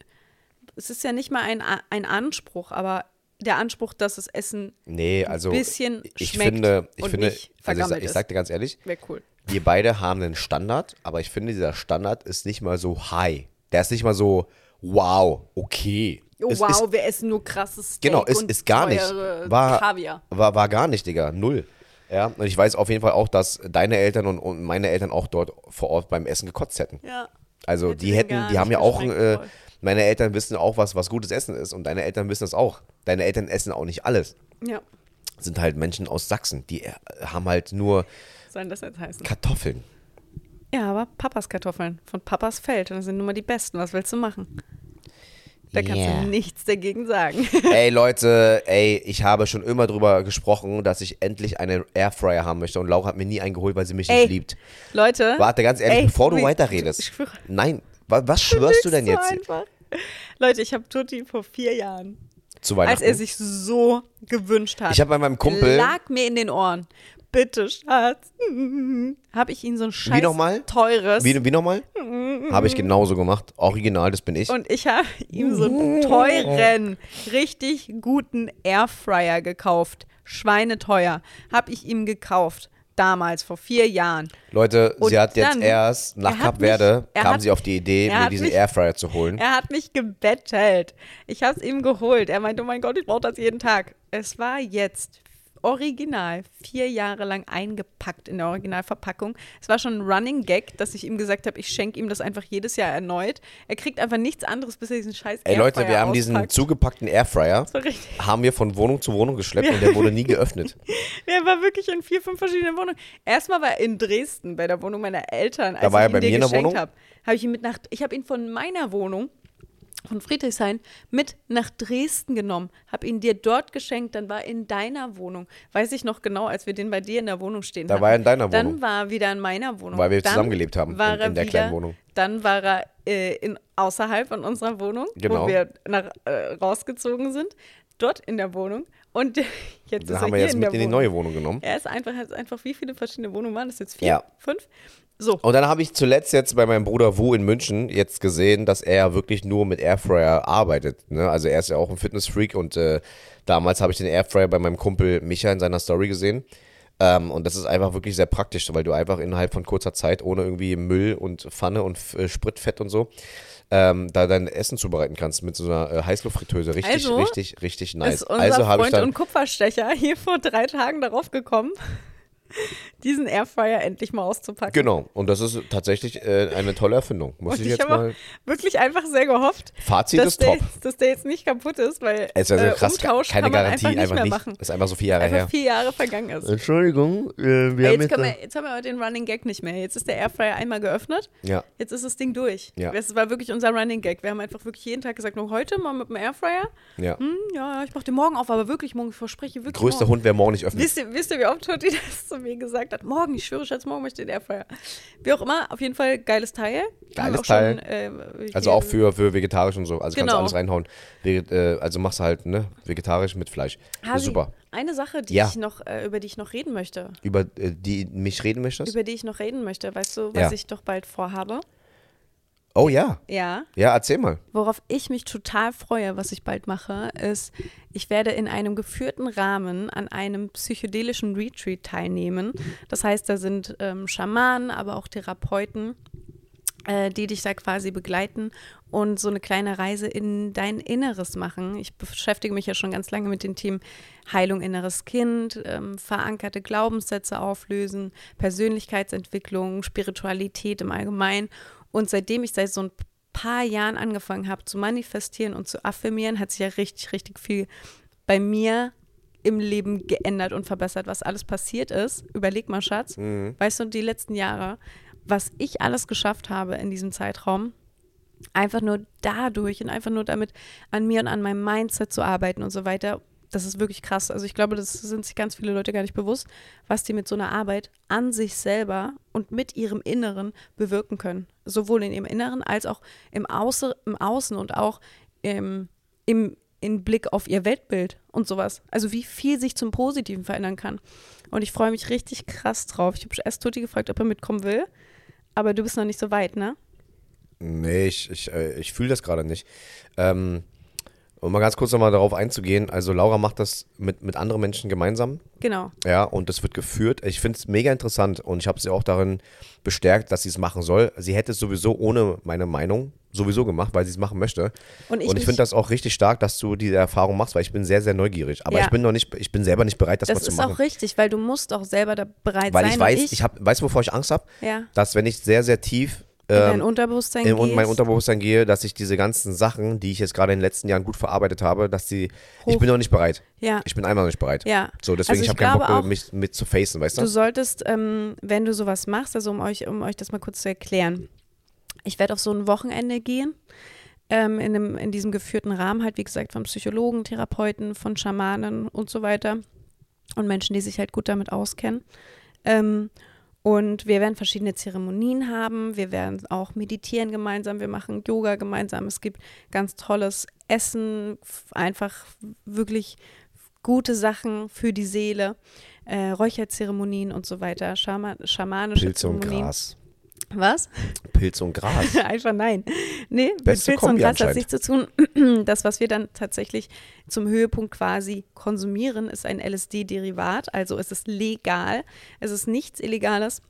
es ist ja nicht mal ein, ein Anspruch, aber der Anspruch, dass das Essen Nee, also bisschen ich schmeckt finde, ich und finde, nicht also ich, sag- ich sag dir ganz ehrlich, wäre cool. wir beide haben einen Standard, aber ich finde, dieser Standard ist nicht mal so high. Der ist nicht mal so, wow, okay. Oh, es wow, ist, wir essen nur krasses Steak Genau, ist, und ist gar nicht. War, Kaviar. war, war gar nicht, Digga. Null. Ja, und ich weiß auf jeden Fall auch, dass deine Eltern und, und meine Eltern auch dort vor Ort beim Essen gekotzt hätten. Ja. Also Hätte die hätten, die haben ja auch, äh. Meine Eltern wissen auch, was, was gutes Essen ist und deine Eltern wissen das auch. Deine Eltern essen auch nicht alles. Ja. Sind halt Menschen aus Sachsen, die äh, haben halt nur Sollen das jetzt heißen? Kartoffeln. Ja, aber Papas Kartoffeln von Papas Feld. Und das sind nun mal die besten. Was willst du machen? Da kannst Yeah. du nichts dagegen sagen. ey Leute, ey, ich habe schon immer drüber gesprochen, dass ich endlich einen Airfryer haben möchte und Laura hat mir nie einen geholt, weil sie mich Ey. nicht liebt. Leute. Warte, ganz ehrlich, ey, bevor du weiterredest. Ich schwöre. Nein, wa was schwörst du denn jetzt so. Leute, ich habe Tutti vor vier Jahren, zu als Weihnachten? er sich so gewünscht hat, ich habe bei meinem Kumpel, lag mir in den Ohren. Bitte, Schatz. Habe ich ihn so ein scheiß nochmal? teures wie, wie nochmal? Habe ich genauso gemacht. Original, das bin ich. und ich habe ihm so einen teuren, richtig guten Airfryer gekauft. Schweineteuer. Habe ich ihm gekauft. Damals, vor vier Jahren. Leute, Und sie hat jetzt erst nach Kap Verde, mich- kam sie auf die Idee, mir diesen mich- Airfryer zu holen. Er hat mich gebettelt. Ich habe es ihm geholt. Er meinte, oh mein Gott, ich brauche das jeden Tag. Es war jetzt original vier Jahre lang eingepackt in der Originalverpackung. Es war schon ein Running Gag, dass ich ihm gesagt habe, ich schenke ihm das einfach jedes Jahr erneut. Er kriegt einfach nichts anderes, bis er diesen scheiß Ey Leute, wir haben diesen zugepackten Airfryer, war haben wir von Wohnung zu Wohnung geschleppt und der wurde nie geöffnet. Er war wirklich in vier, fünf verschiedenen Wohnungen. Erstmal war er in Dresden bei der Wohnung meiner Eltern, als war er ich ihn bei dir mir in der geschenkt Wohnung? habe. Habe ich ihn mit nach, ich habe ihn von meiner Wohnung von Friedrichshain mit nach Dresden genommen, habe ihn dir dort geschenkt, dann war er in deiner Wohnung. Weiß ich noch genau, als wir den bei dir in der Wohnung stehen Da hatten. war er in deiner Dann Wohnung. war er wieder in meiner Wohnung. Weil wir dann zusammengelebt haben in- in der wieder, kleinen Wohnung. Dann war er äh, in, außerhalb von unserer Wohnung, Genau. wo wir nach, äh, rausgezogen sind. Dort in der Wohnung. Und jetzt Dann ist haben er wir jetzt in mit in die neue Wohnung genommen. Er ist einfach, er ist einfach, wie viele verschiedene Wohnungen waren das jetzt? Vier? Ja. Fünf? So. Und dann habe ich zuletzt jetzt bei meinem Bruder Wu in München jetzt gesehen, dass er wirklich nur mit Airfryer arbeitet. Ne? Also er ist ja auch ein Fitnessfreak und äh, damals habe ich den Airfryer bei meinem Kumpel Micha in seiner Story gesehen. Ähm, und das ist einfach wirklich sehr praktisch, weil du einfach innerhalb von kurzer Zeit ohne irgendwie Müll und Pfanne und äh, Spritfett und so ähm, da dein Essen zubereiten kannst mit so einer äh, Heißluftfritteuse. Richtig, Also richtig, richtig nice. ist unser Also habe ich Freund dann und Kupferstecher hier vor drei Tagen darauf gekommen, diesen Airfryer endlich mal auszupacken. Genau, und das ist tatsächlich äh, eine tolle Erfindung. Muss Und ich ich jetzt habe mal. wirklich einfach sehr gehofft, Fazit dass ist der, top. dass der jetzt nicht kaputt ist, weil Es ist also äh, krass, keine kann man Garantie, einfach nicht einfach mehr nicht. machen. Ist einfach so vier Jahre Einfach her. vier Jahre vergangen ist. Entschuldigung, äh, wir Ey, jetzt, können wir, jetzt haben wir aber den Running Gag nicht mehr. Jetzt ist der Airfryer einmal geöffnet. Ja. Jetzt ist das Ding durch. Ja. Das war wirklich unser Running Gag. Wir haben einfach wirklich jeden Tag gesagt, nur heute mal mit dem Airfryer. Ja. Hm, ja, ich mach den morgen auf, aber wirklich morgen, ich verspreche wirklich Größter morgen. Hund, wer morgen nicht öffnet. Wisst ihr, wisst ihr, wie oft Totti das zu mir gesagt hat? Morgen, ich schwöre, Schatz, morgen möchte ich den Airfryer. Wie auch immer, auf jeden Fall geiles Teil. Geiles auch Schon, äh, Also auch für, für vegetarisch und so. Also kannst Genau. du alles reinhauen. Äh, also machst du halt ne, vegetarisch mit Fleisch. Hasi, super. Eine Sache, die Ja. ich noch, äh, über die ich noch reden möchte. Über äh, die mich reden möchtest? Über die ich noch reden möchte. Weißt du, was Ja. ich doch bald vorhabe? Oh ja. Ja. Ja, erzähl mal. Worauf ich mich total freue, was ich bald mache, ist, ich werde in einem geführten Rahmen an einem psychedelischen Retreat teilnehmen. Das heißt, da sind ähm, Schamanen, aber auch Therapeuten, äh, die dich da quasi begleiten und so eine kleine Reise in dein Inneres machen. Ich beschäftige mich ja schon ganz lange mit den Themen Heilung inneres Kind, ähm, verankerte Glaubenssätze auflösen, Persönlichkeitsentwicklung, Spiritualität im Allgemeinen. Und seitdem ich seit so ein paar Jahren angefangen habe zu manifestieren und zu affirmieren, hat sich ja richtig, richtig viel bei mir im Leben geändert und verbessert, was alles passiert ist. Überleg mal, Schatz. Weißt du, die letzten Jahre, was ich alles geschafft habe in diesem Zeitraum, einfach nur dadurch und einfach nur damit an mir und an meinem Mindset zu arbeiten und so weiter, das ist wirklich krass. Also ich glaube, das sind sich ganz viele Leute gar nicht bewusst, was die mit so einer Arbeit an sich selber und mit ihrem Inneren bewirken können. Sowohl in ihrem Inneren als auch im, Außer, im Außen und auch im, im in Blick auf ihr Weltbild und sowas. Also wie viel sich zum Positiven verändern kann. Und ich freue mich richtig krass drauf. Ich habe erst Tutti gefragt, ob er mitkommen will, aber du bist noch nicht so weit, ne? Nee, ich, ich, äh, ich fühle das gerade nicht. Ähm, um mal ganz kurz nochmal darauf einzugehen, also Laura macht das mit, mit anderen Menschen gemeinsam. Genau. Ja, und das wird geführt. Ich finde es mega interessant und ich habe sie auch darin bestärkt, dass sie es machen soll. Sie hätte es sowieso ohne meine Meinung sowieso gemacht, weil sie es machen möchte. Und ich und ich finde das auch richtig stark, dass du diese Erfahrung machst, weil ich bin sehr, sehr neugierig. Aber Ja. ich bin noch nicht, ich bin selber nicht bereit, das, Das mal zu ist machen. auch richtig, weil du musst auch selber da bereit weil sein. ich weiß, ich, ich habe, weißt du, wovor ich Angst habe? Ja. Dass wenn ich sehr, sehr tief ähm, Unterbewusstsein in mein Unterbewusstsein gehe, dass ich diese ganzen Sachen, die ich jetzt gerade in den letzten Jahren gut verarbeitet habe, dass die, ich Hoch- bin noch nicht bereit. Ja. Ich bin einmal noch nicht bereit. Ja. So, deswegen, Also ich ich habe keinen Bock, glaube auch, mich mit zu facen, weißt du? Du solltest, ähm, wenn du sowas machst, also um euch, um euch das mal kurz zu erklären, ich werde auf so ein Wochenende gehen ähm, in, einem, in diesem geführten Rahmen halt, wie gesagt, von Psychologen, Therapeuten, von Schamanen und so weiter und Menschen, die sich halt gut damit auskennen. Ähm, und wir werden verschiedene Zeremonien haben. Wir werden auch meditieren gemeinsam. Wir machen Yoga gemeinsam. Es gibt ganz tolles Essen, einfach wirklich gute Sachen für die Seele. Äh, Räucherzeremonien und so weiter. Schama schamanische Pilze und Zeremonien. Gras. Was? Pilz und Gras. Einfach nein. Nee, Beste mit Pilz und Kombi Gras hat nichts zu tun. Das, was wir dann tatsächlich zum Höhepunkt quasi konsumieren, ist ein LSD-Derivat. Also es ist legal. Es ist nichts Illegales,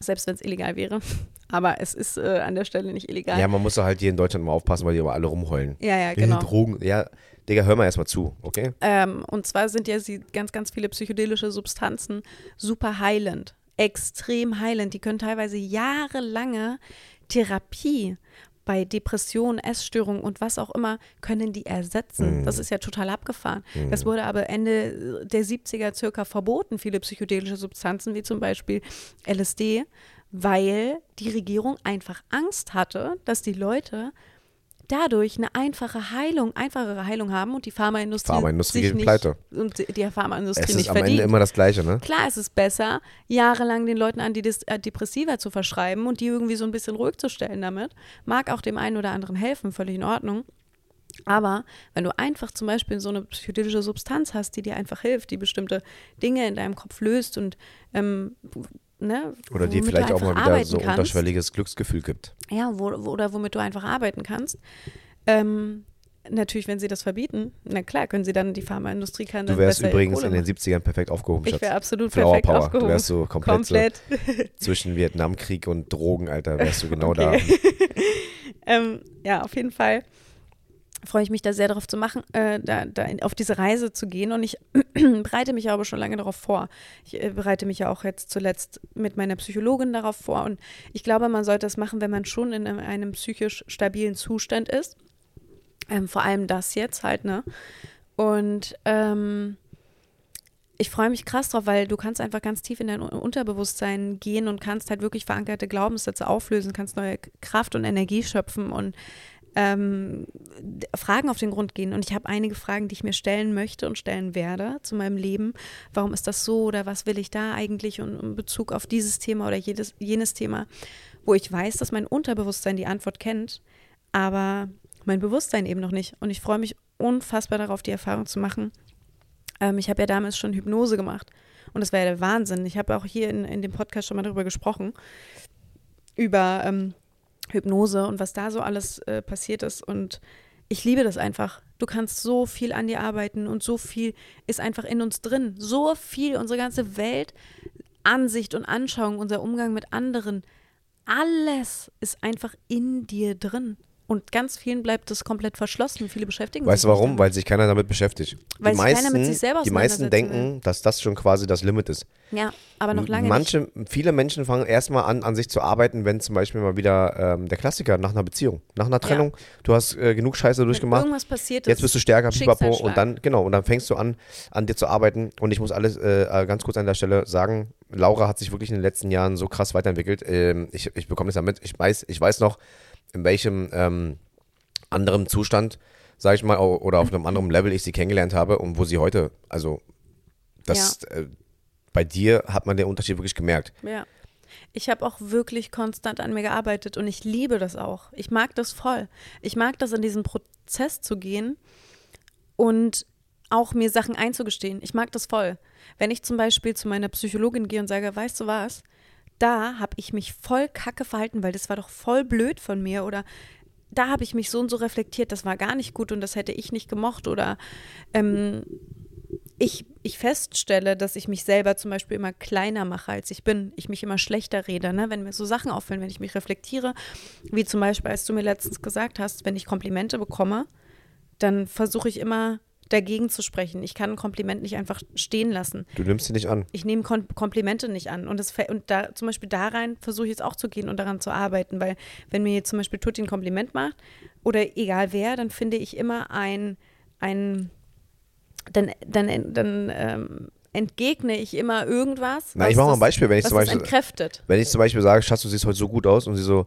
selbst wenn es illegal wäre. Aber es ist äh, an der Stelle nicht illegal. Ja, man muss halt hier in Deutschland mal aufpassen, weil die immer alle rumheulen. ja, ja genau. Drogen. Ja, Digga, hör mal erstmal zu, okay? Ähm, und zwar sind ja sie ganz, ganz viele psychedelische Substanzen super heilend, extrem heilend. Die können teilweise jahrelange Therapie bei Depressionen, Essstörungen und was auch immer, können die ersetzen. Mhm. Das ist ja total abgefahren. Das wurde aber Ende der 70er circa verboten, viele psychedelische Substanzen, wie zum Beispiel LSD, weil die Regierung einfach Angst hatte, dass die Leute dadurch eine einfache Heilung, einfachere Heilung haben und die Pharmaindustrie, Pharmaindustrie sich geht nicht, pleite. und die Pharmaindustrie Es ist nicht am verdient. Ende immer das Gleiche, ne? Klar, es ist besser, jahrelang den Leuten Antidepressiva zu verschreiben und die irgendwie so ein bisschen ruhig zu stellen damit. Mag auch dem einen oder anderen helfen, völlig in Ordnung. Aber wenn du einfach zum Beispiel so eine psychedelische Substanz hast, die dir einfach hilft, die bestimmte Dinge in deinem Kopf löst und ähm, ne, Oder du vielleicht auch mal wieder so kannst, unterschwelliges Glücksgefühl gibt. ja, wo, oder womit du einfach arbeiten kannst. Ähm, natürlich, wenn sie das verbieten, na klar, können sie dann, die Pharmaindustrie kann Du wärst übrigens in den machen. 70ern perfekt aufgehoben, Ich Schatz. wäre absolut Flower perfekt Power. aufgehoben. Du wärst so komplett, Komplett. So zwischen Vietnamkrieg und Drogen, Alter, wärst du genau Okay. da. ähm, ja, auf jeden Fall freue ich mich da sehr darauf zu machen, äh, da, da in, auf diese Reise zu gehen. Und ich bereite mich aber schon lange darauf vor. Ich äh, bereite mich ja auch jetzt zuletzt mit meiner Psychologin darauf vor. Und ich glaube, man sollte das machen, wenn man schon in einem, einem psychisch stabilen Zustand ist. Ähm, vor allem das jetzt halt, ne? Und ähm, ich freue mich krass drauf, weil du kannst einfach ganz tief in dein Un- Unterbewusstsein gehen und kannst halt wirklich verankerte Glaubenssätze auflösen, kannst neue Kraft und Energie schöpfen und ähm, Fragen auf den Grund gehen. Und ich habe einige Fragen, die ich mir stellen möchte und stellen werde zu meinem Leben. Warum ist das so oder was will ich da eigentlich und in Bezug auf dieses Thema oder jedes, jenes Thema, wo ich weiß, dass mein Unterbewusstsein die Antwort kennt, aber mein Bewusstsein eben noch nicht. Und ich freue mich unfassbar darauf, die Erfahrung zu machen. Ähm, ich habe ja damals schon Hypnose gemacht. Und das war ja der Wahnsinn. Ich habe auch hier in, in dem Podcast schon mal darüber gesprochen. Über ähm, Hypnose und was da so alles äh, passiert ist. Und ich liebe das einfach. Du kannst so viel an dir arbeiten und so viel ist einfach in uns drin. So viel, unsere ganze Welt, Ansicht und Anschauung, unser Umgang mit anderen, alles ist einfach in dir drin. Und ganz vielen bleibt es komplett verschlossen. Viele beschäftigen Weißt sich du nicht warum? damit. Weil sich keiner damit beschäftigt. Weil die sich keiner meisten, mit sich selber die meisten denken, dass das schon quasi das Limit ist. Ja, aber noch lange nicht. Manche, viele Menschen fangen erstmal an, an sich zu arbeiten, wenn zum Beispiel mal wieder ähm, der Klassiker nach einer Beziehung, nach einer Trennung, du hast äh, genug Scheiße Wenn durchgemacht, irgendwas passiert jetzt bist du stärker, pipapo, und dann, genau, und dann fängst du an, an dir zu arbeiten. Und ich muss alles äh, äh, ganz kurz an der Stelle sagen, Laura hat sich wirklich in den letzten Jahren so krass weiterentwickelt. Ähm, ich, ich bekomme das ja mit. Ich weiß, ich weiß noch, in welchem ähm, anderen Zustand, sage ich mal, oder auf einem anderen Level ich sie kennengelernt habe und wo sie heute, also das, äh, bei dir hat man den Unterschied wirklich gemerkt. Ja. Ich habe auch wirklich konstant an mir gearbeitet und ich liebe das auch. Ich mag das voll. Ich mag das, in diesen Prozess zu gehen und auch mir Sachen einzugestehen. Ich mag das voll. Wenn ich zum Beispiel zu meiner Psychologin gehe und sage, weißt du was, da habe ich mich voll kacke verhalten, weil das war doch voll blöd von mir oder da habe ich mich so und so reflektiert, das war gar nicht gut und das hätte ich nicht gemocht oder ähm, ich, ich feststelle, dass ich mich selber zum Beispiel immer kleiner mache, als ich bin. Ich mich immer schlechter rede, ne? wenn mir so Sachen auffallen, wenn ich mich reflektiere. Wie zum Beispiel, als du mir letztens gesagt hast, wenn ich Komplimente bekomme, dann versuche ich immer dagegen zu sprechen. Ich kann ein Kompliment nicht einfach stehen lassen. Du nimmst sie nicht an. Ich nehme Kon Komplimente nicht an. Und, das, und da zum Beispiel da rein versuche ich jetzt auch zu gehen und daran zu arbeiten, weil wenn mir jetzt zum Beispiel Tutti ein Kompliment macht oder egal wer, dann finde ich immer ein, ein dann, dann, dann ähm, entgegne ich immer irgendwas. Na, was ich mache mal ein Beispiel, wenn ich zum Beispiel, entkräftet. wenn ich zum Beispiel sage, Schatz, du siehst heute so gut aus und sie so,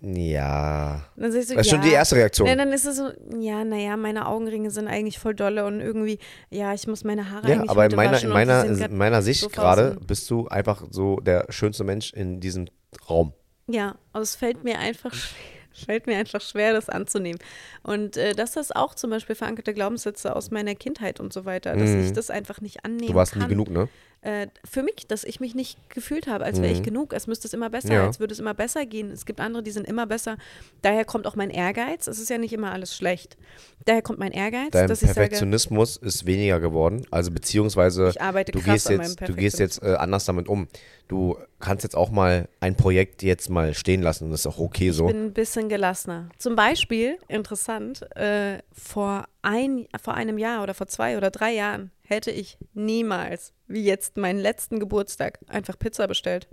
Ja. Dann sagst du, Das ist ja. schon die erste Reaktion. Nee, dann ist es so, ja, naja, meine Augenringe sind eigentlich voll dolle und irgendwie, ja, ich muss meine Haare Ja, aber in meiner, in meiner, in meiner Sicht so gerade bist du einfach so der schönste Mensch in diesem Raum. Ja, aber es fällt mir einfach schwer, fällt mir einfach schwer, das anzunehmen. Und äh, dass das auch zum Beispiel verankerte Glaubenssätze aus meiner Kindheit und so weiter, dass ich das einfach nicht annehmen Mhm. Du warst kann. nie genug, ne? Äh, für mich, dass ich mich nicht gefühlt habe, als wäre ich genug. Es müsste es immer besser, Mhm. Ja. als würde es immer besser gehen. Es gibt andere, die sind immer besser. Daher kommt auch mein Ehrgeiz. Es ist ja nicht immer alles schlecht. Daher kommt mein Ehrgeiz, Dein dass ich sage, Perfektionismus ist weniger geworden. Also beziehungsweise Ich arbeite du gehst jetzt, du gehst jetzt äh, anders damit um. Du kannst jetzt auch mal ein Projekt jetzt mal stehen lassen und das ist auch okay so. Ich bin ein bisschen gelassener. Zum Beispiel, interessant, äh, vor, ein, vor einem Jahr oder vor zwei oder drei Jahren hätte ich niemals, wie jetzt meinen letzten Geburtstag, einfach Pizza bestellt.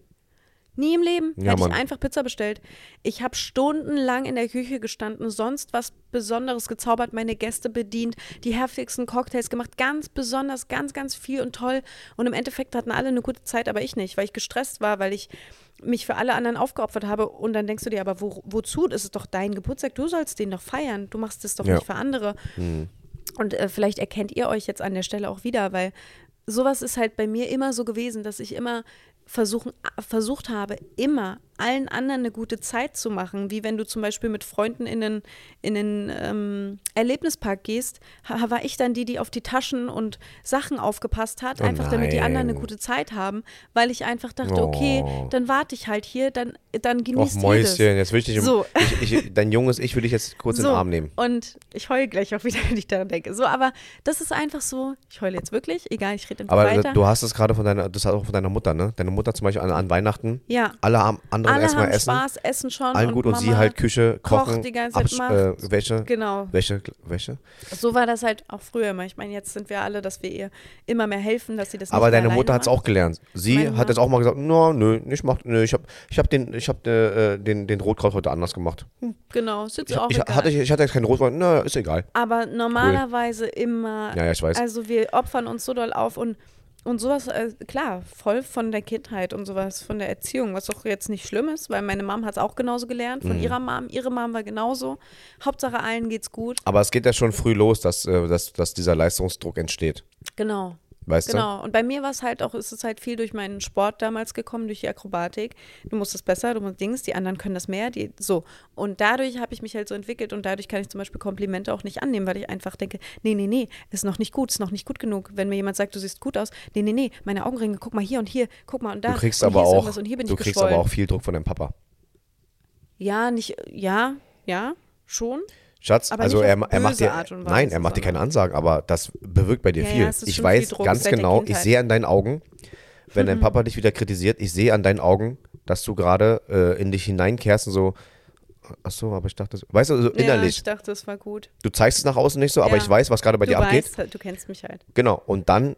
Nie im Leben Ja, hätte Mann. ich einfach Pizza bestellt. Ich habe stundenlang in der Küche gestanden, sonst was Besonderes gezaubert, meine Gäste bedient, die heftigsten Cocktails gemacht, ganz besonders, ganz, ganz viel und toll. Und im Endeffekt hatten alle eine gute Zeit, aber ich nicht, weil ich gestresst war, weil ich mich für alle anderen aufgeopfert habe. Und dann denkst du dir, aber wo, wozu? Das ist doch dein Geburtstag, du sollst den doch feiern. Du machst es doch Ja. nicht für andere. Und äh, vielleicht erkennt ihr euch jetzt an der Stelle auch wieder, weil sowas ist halt bei mir immer so gewesen, dass ich immer versuchen, versucht habe, immer allen anderen eine gute Zeit zu machen. Wie wenn du zum Beispiel mit Freunden in den, in den ähm, Erlebnispark gehst, war ich dann die, die auf die Taschen und Sachen aufgepasst hat, Oh einfach damit die anderen eine nein. gute Zeit haben, weil ich einfach dachte, okay, Oh. dann warte ich halt hier, dann, dann Och genießt ihr Mäuschen, jetzt will ich dich, So. ich, ich, dein junges Ich will dich jetzt kurz in den Arm nehmen. Und ich heule gleich auch wieder, wenn ich daran denke. So, aber das ist einfach so, ich heule jetzt wirklich, egal, ich rede einfach Aber weiter. du hast es gerade von deiner, das auch von deiner Mutter, ne? Deine Mutter zum Beispiel an, an Weihnachten, ja, alle haben anderen alle erstmal haben essen, Spaß, essen schon. allen gut und Mama sie halt Küche, kocht kochen, die ganze Zeit, macht. äh, Wäsche, Genau, Wäsche, Wäsche. so war das halt auch früher immer. Ich meine, jetzt sind wir alle, dass wir ihr immer mehr helfen, dass sie das Aber deine Mutter hat es auch gelernt. Sie Meine hat jetzt auch mal gesagt, no, nö, ich mach, nö, ich hab, ich hab den, ich hab äh, den, den Rotkraut heute anders gemacht. Genau, ist jetzt Ich, auch ich, egal. hatte, ich hatte jetzt keinen Rotkraut, na, ist egal. Aber normalerweise immer Ja, ja, ich weiß. Also wir opfern uns so doll auf und, und sowas, äh, klar, voll von der Kindheit und sowas, von der Erziehung, was auch jetzt nicht schlimm ist, weil meine Mom hat es auch genauso gelernt, Mhm. von ihrer Mom, ihre Mom war genauso. Hauptsache allen geht's gut. Aber es geht ja schon früh los, dass, äh, dass, dass dieser Leistungsdruck entsteht. Genau. Weißt Genau. Und bei mir war es halt auch, ist es halt viel durch meinen Sport damals gekommen, durch die Akrobatik. Du musst es besser, du musst Dings, die anderen können das mehr, die so. Und dadurch habe ich mich halt so entwickelt und dadurch kann ich zum Beispiel Komplimente auch nicht annehmen, weil ich einfach denke, nee, nee, nee, ist noch nicht gut, ist noch nicht gut genug. Wenn mir jemand sagt, du siehst gut aus, nee, nee, nee, meine Augenringe, guck mal hier und hier, guck mal und da. Du kriegst und aber auch, irgendwas Und hier bin du kriegst aber auch viel Druck von deinem Papa. Ja, nicht, ja, ja, schon. Schatz, Aber also er, er macht dir, nein, er macht dir keine Ansagen, aber das bewirkt bei dir Ja, ja, viel. ist ich weiß Druck ganz genau, ich sehe an deinen Augen, wenn dein Papa dich wieder kritisiert, ich sehe an deinen Augen, dass du gerade äh, in dich hineinkehrst und so, ach so, aber ich dachte, weißt du, so Ja, innerlich, ich dachte, es war gut. du zeigst es nach außen nicht so, aber Ja. ich weiß, was gerade bei du dir abgeht. weißt halt, du kennst mich halt. Genau, und dann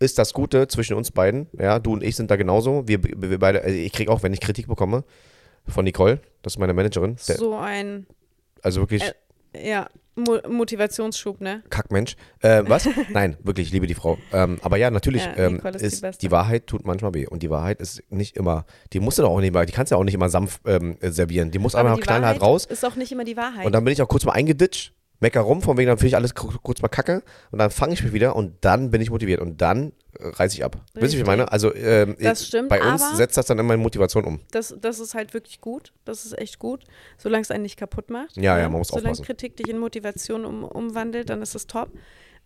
ist das Gute zwischen uns beiden, ja, du und ich sind da genauso, wir, wir beide, also ich kriege auch, wenn ich Kritik bekomme von Nicole, das ist meine Managerin, der, So ein, also wirklich ja, Mo Motivationsschub, ne? Kackmensch. Äh, was? Nein, wirklich, ich liebe die Frau. Ähm, aber ja, natürlich, Ja, ähm, ist die ist, Beste. die Wahrheit tut manchmal weh. Und die Wahrheit ist nicht immer, die musst du doch auch nicht mal, die kannst du ja auch nicht immer sanft ähm, servieren. Die muss Aber einmal die knallhart Wahrheit raus. Ist auch nicht immer die Wahrheit. Und dann bin ich auch kurz mal eingeditscht, mecker rum, von wegen, dann finde ich alles ku- kurz mal kacke. Und dann fange ich mich wieder und dann bin ich motiviert. Und dann äh, reiße ich ab. Wisst ihr, wie ich Richtig. meine? Also, ähm, Das stimmt, bei uns setzt das dann immer in Motivation um. das, das ist halt wirklich gut. Das ist echt gut. Solange es einen nicht kaputt macht. Ja, ja, man muss Solange aufpassen. Kritik dich in Motivation um, umwandelt, dann ist es top.